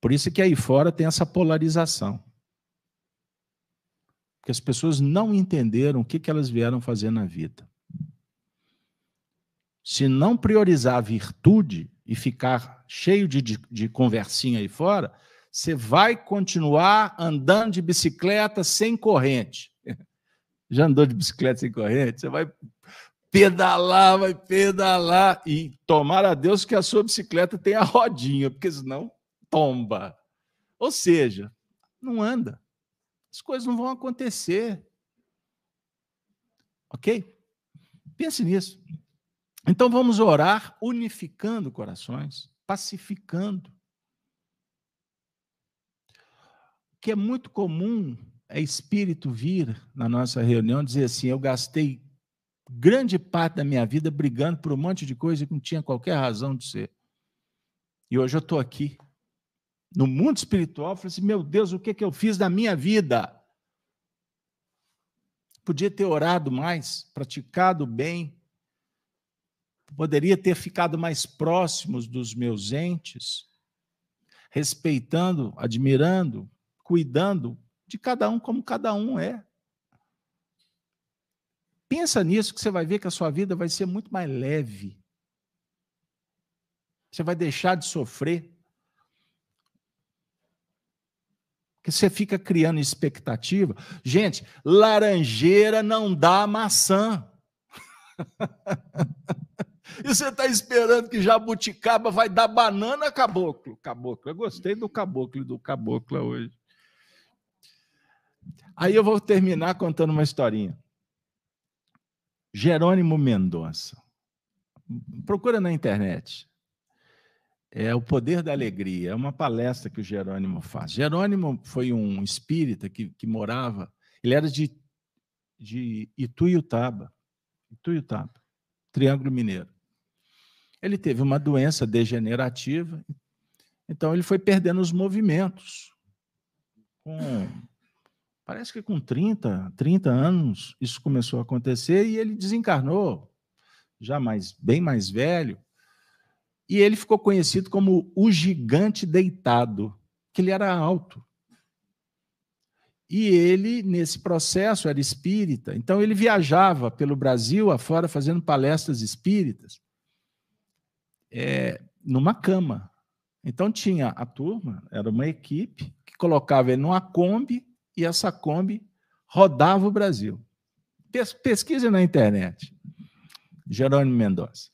Por isso que aí fora tem essa polarização. Porque as pessoas não entenderam o que, que elas vieram fazer na vida se não priorizar a virtude e ficar cheio de, de, de conversinha aí fora, você vai continuar andando de bicicleta sem corrente. Já andou de bicicleta sem corrente? Você vai pedalar, vai pedalar e tomar a Deus que a sua bicicleta tenha rodinha, porque senão tomba. Ou seja, não anda. As coisas não vão acontecer. Ok? Pense nisso. Então vamos orar unificando corações, pacificando. O que é muito comum é espírito vir na nossa reunião dizer assim: eu gastei grande parte da minha vida brigando por um monte de coisa que não tinha qualquer razão de ser. E hoje eu estou aqui. No mundo espiritual, eu falei assim: meu Deus, o que, que eu fiz da minha vida? Podia ter orado mais, praticado bem, poderia ter ficado mais próximos dos meus entes, respeitando, admirando, cuidando de cada um como cada um é. Pensa nisso que você vai ver que a sua vida vai ser muito mais leve. Você vai deixar de sofrer. Porque você fica criando expectativa. Gente, laranjeira não dá maçã. E você está esperando que jabuticaba vai dar banana caboclo. Caboclo. Eu gostei do caboclo e do caboclo hoje. Aí eu vou terminar contando uma historinha. Jerônimo Mendonça. Procura na internet. É o poder da alegria. É uma palestra que o Jerônimo faz. Jerônimo foi um espírita que, que morava. Ele era de, de Ituiutaba. Ituiutaba, Triângulo Mineiro ele teve uma doença degenerativa, então ele foi perdendo os movimentos. Com, parece que com 30, 30 anos isso começou a acontecer e ele desencarnou, já mais, bem mais velho, e ele ficou conhecido como o gigante deitado, que ele era alto. E ele, nesse processo, era espírita. Então, ele viajava pelo Brasil afora fazendo palestras espíritas é, numa cama. Então, tinha a turma, era uma equipe, que colocava ele numa Kombi e essa Kombi rodava o Brasil. Pesquise na internet. Jerônimo Mendonça.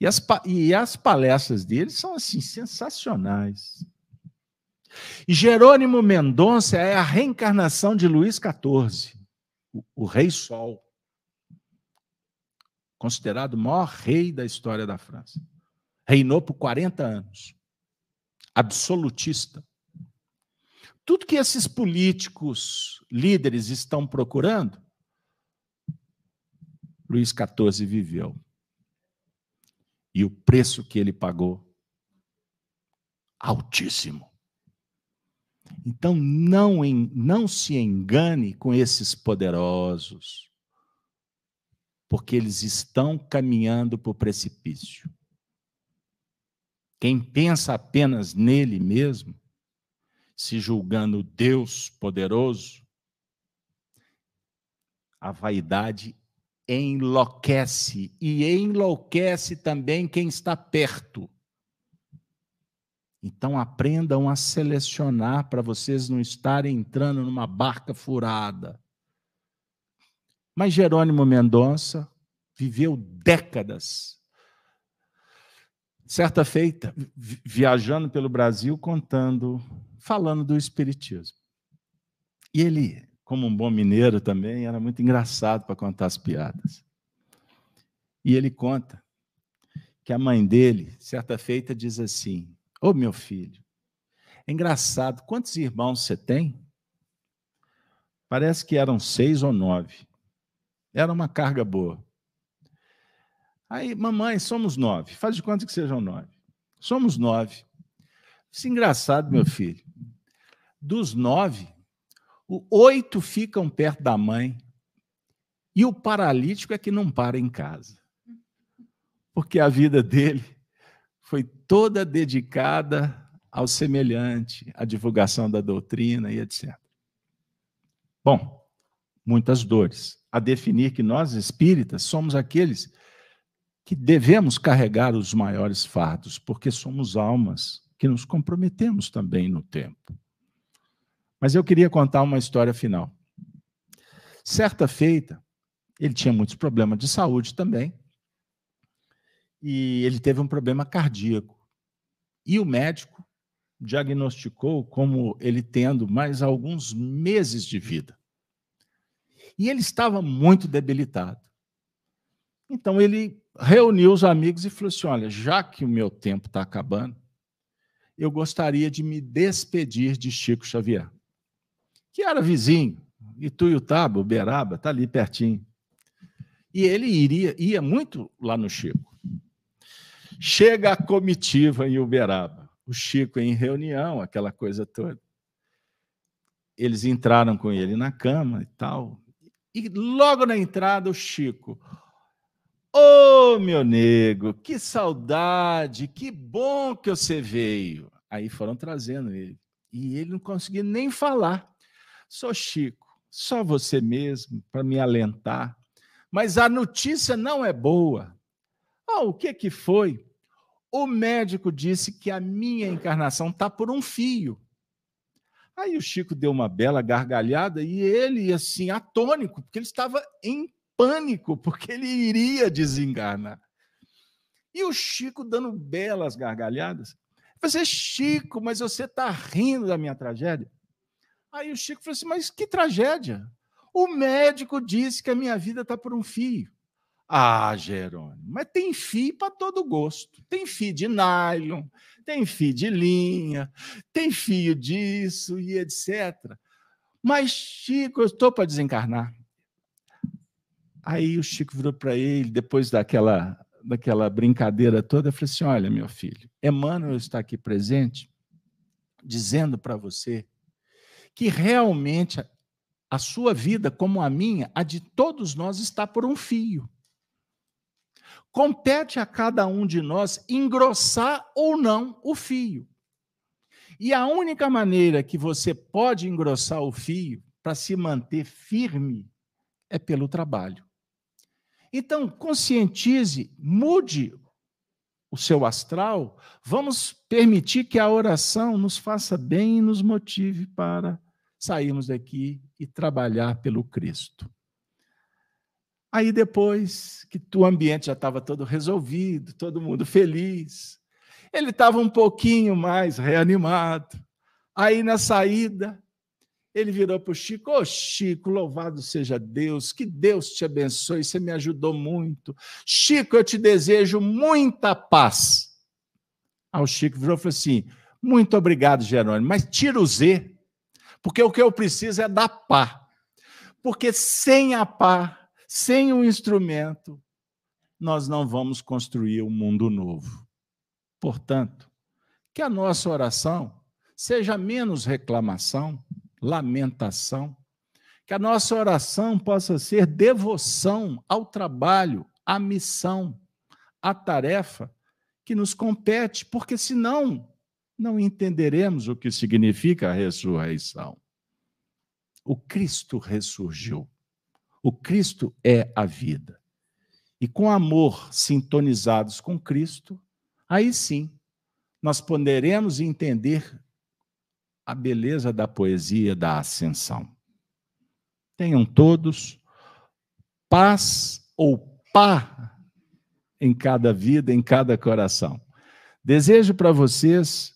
E as, e as palestras dele são assim sensacionais. E Jerônimo Mendonça é a reencarnação de Luís XIV, o, o Rei Sol, considerado o maior rei da história da França. Reinou por 40 anos, absolutista. Tudo que esses políticos, líderes estão procurando, Luís XIV viveu. E o preço que ele pagou, altíssimo. Então, não, não se engane com esses poderosos, porque eles estão caminhando para o precipício. Quem pensa apenas nele mesmo, se julgando Deus poderoso, a vaidade enlouquece e enlouquece também quem está perto. Então aprendam a selecionar para vocês não estarem entrando numa barca furada. Mas Jerônimo Mendonça viveu décadas. Certa feita, viajando pelo Brasil, contando, falando do Espiritismo. E ele, como um bom mineiro também, era muito engraçado para contar as piadas. E ele conta que a mãe dele, certa feita, diz assim: Ô oh, meu filho, é engraçado, quantos irmãos você tem? Parece que eram seis ou nove. Era uma carga boa. Aí, mamãe, somos nove. Faz de conta que sejam nove. Somos nove. Isso é engraçado, meu filho. Dos nove, oito ficam perto da mãe e o paralítico é que não para em casa. Porque a vida dele foi toda dedicada ao semelhante, à divulgação da doutrina e etc. Bom, muitas dores. A definir que nós espíritas somos aqueles que devemos carregar os maiores fardos, porque somos almas que nos comprometemos também no tempo. Mas eu queria contar uma história final. Certa feita, ele tinha muitos problemas de saúde também, e ele teve um problema cardíaco. E o médico diagnosticou como ele tendo mais alguns meses de vida. E ele estava muito debilitado. Então ele reuniu os amigos e falou assim: Olha, já que o meu tempo está acabando, eu gostaria de me despedir de Chico Xavier, que era vizinho, Ituiutaba, Uberaba, está ali pertinho. E ele iria, ia muito lá no Chico. Chega a comitiva em Uberaba, o Chico em reunião, aquela coisa toda. Eles entraram com ele na cama e tal. E logo na entrada, o Chico. Ô, oh, meu nego, que saudade, que bom que você veio. Aí foram trazendo ele. E ele não conseguia nem falar. Sou Chico, só você mesmo para me alentar. Mas a notícia não é boa. Ah, o que que foi? O médico disse que a minha encarnação está por um fio. Aí o Chico deu uma bela gargalhada e ele, assim, atônico, porque ele estava em pânico, porque ele iria desenganar. E o Chico dando belas gargalhadas. Você, Chico, mas você está rindo da minha tragédia? Aí o Chico falou assim: Mas que tragédia? O médico disse que a minha vida está por um fio. Ah, Jerônimo, mas tem fio para todo gosto. Tem fio de nylon, tem fio de linha, tem fio disso e etc. Mas, Chico, eu estou para desencarnar. Aí o Chico virou para ele, depois daquela, daquela brincadeira toda, falou assim: Olha, meu filho, Emmanuel está aqui presente, dizendo para você que realmente a sua vida, como a minha, a de todos nós, está por um fio. Compete a cada um de nós engrossar ou não o fio. E a única maneira que você pode engrossar o fio para se manter firme é pelo trabalho. Então, conscientize, mude o seu astral, vamos permitir que a oração nos faça bem e nos motive para sairmos daqui e trabalhar pelo Cristo. Aí depois que o ambiente já estava todo resolvido, todo mundo feliz, ele estava um pouquinho mais reanimado. Aí na saída, ele virou para o Chico: Ô oh, Chico, louvado seja Deus, que Deus te abençoe, você me ajudou muito. Chico, eu te desejo muita paz. Aí o Chico virou e falou assim: Muito obrigado, Jerônimo, mas tira o Z, porque o que eu preciso é da pá. Porque sem a pá, sem o instrumento, nós não vamos construir um mundo novo. Portanto, que a nossa oração seja menos reclamação lamentação. Que a nossa oração possa ser devoção ao trabalho, à missão, à tarefa que nos compete, porque senão não entenderemos o que significa a ressurreição. O Cristo ressurgiu. O Cristo é a vida. E com amor sintonizados com Cristo, aí sim nós poderemos entender a beleza da poesia da ascensão. Tenham todos paz ou pá em cada vida, em cada coração. Desejo para vocês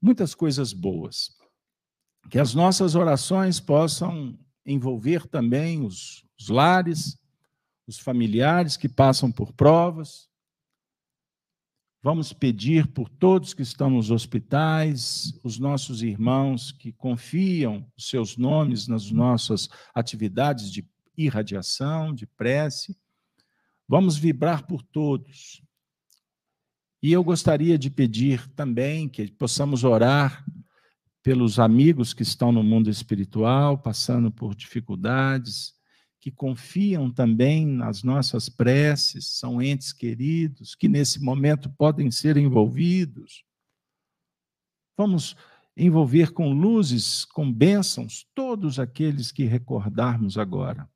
muitas coisas boas. Que as nossas orações possam envolver também os, os lares, os familiares que passam por provas, Vamos pedir por todos que estão nos hospitais, os nossos irmãos que confiam seus nomes nas nossas atividades de irradiação, de prece. Vamos vibrar por todos. E eu gostaria de pedir também que possamos orar pelos amigos que estão no mundo espiritual, passando por dificuldades, que confiam também nas nossas preces, são entes queridos, que nesse momento podem ser envolvidos. Vamos envolver com luzes, com bênçãos, todos aqueles que recordarmos agora,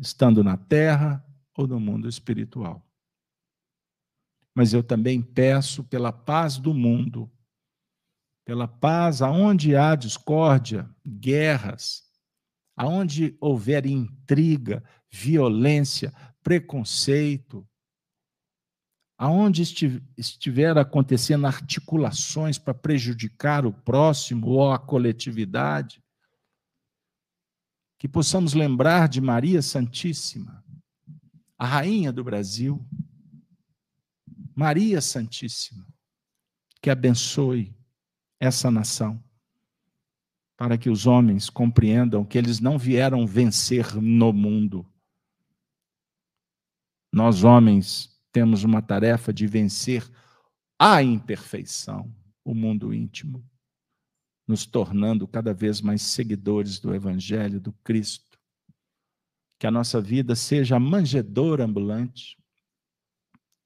estando na terra ou no mundo espiritual. Mas eu também peço pela paz do mundo, pela paz aonde há discórdia, guerras, aonde houver intriga, violência, preconceito, aonde estiver acontecendo articulações para prejudicar o próximo ou a coletividade, que possamos lembrar de Maria Santíssima, a rainha do Brasil, Maria Santíssima, que abençoe essa nação para que os homens compreendam que eles não vieram vencer no mundo. Nós, homens, temos uma tarefa de vencer a imperfeição, o mundo íntimo, nos tornando cada vez mais seguidores do Evangelho, do Cristo. Que a nossa vida seja a manjedora ambulante,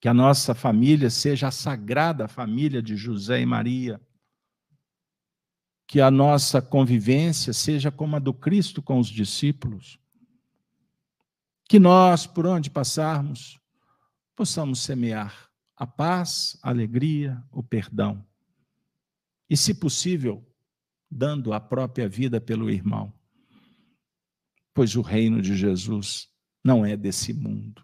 que a nossa família seja a sagrada família de José e Maria que a nossa convivência seja como a do Cristo com os discípulos. Que nós, por onde passarmos, possamos semear a paz, a alegria, o perdão. E, se possível, dando a própria vida pelo irmão. Pois o reino de Jesus não é desse mundo.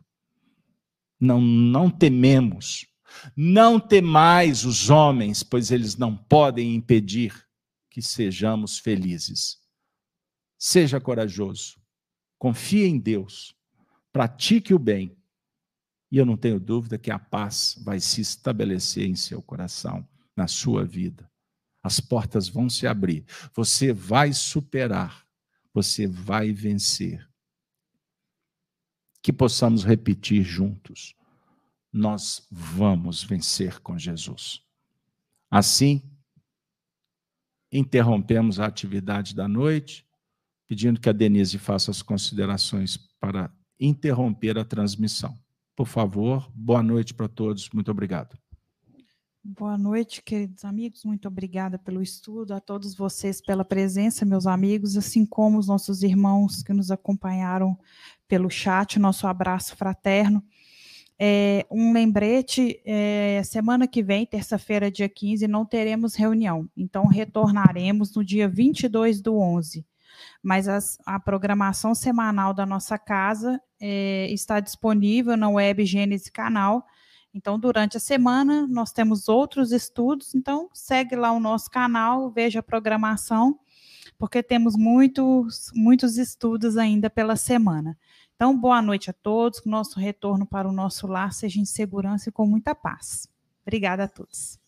Não, não tememos. Não temais os homens, pois eles não podem impedir que sejamos felizes. Seja corajoso, confie em Deus, pratique o bem, e eu não tenho dúvida que a paz vai se estabelecer em seu coração, na sua vida. As portas vão se abrir, você vai superar, você vai vencer. Que possamos repetir juntos: nós vamos vencer com Jesus. Assim, interrompemos a atividade da noite, pedindo que a Denise faça as considerações para interromper a transmissão. Por favor, boa noite para todos. Muito obrigado. Boa noite, queridos amigos. Muito obrigada pelo estudo, a todos vocês pela presença, meus amigos, assim como os nossos irmãos que nos acompanharam pelo chat. Nosso abraço fraterno. É, um lembrete: é, semana que vem, terça-feira, dia 15, não teremos reunião, então retornaremos no dia 22 do 11. Mas as, a programação semanal da nossa casa é, está disponível na web Gênesis Canal então, durante a semana, nós temos outros estudos, então segue lá o nosso canal, veja a programação, porque temos muitos, muitos estudos ainda pela semana. Então, boa noite a todos, que nosso retorno para o nosso lar seja em segurança e com muita paz. Obrigada a todos.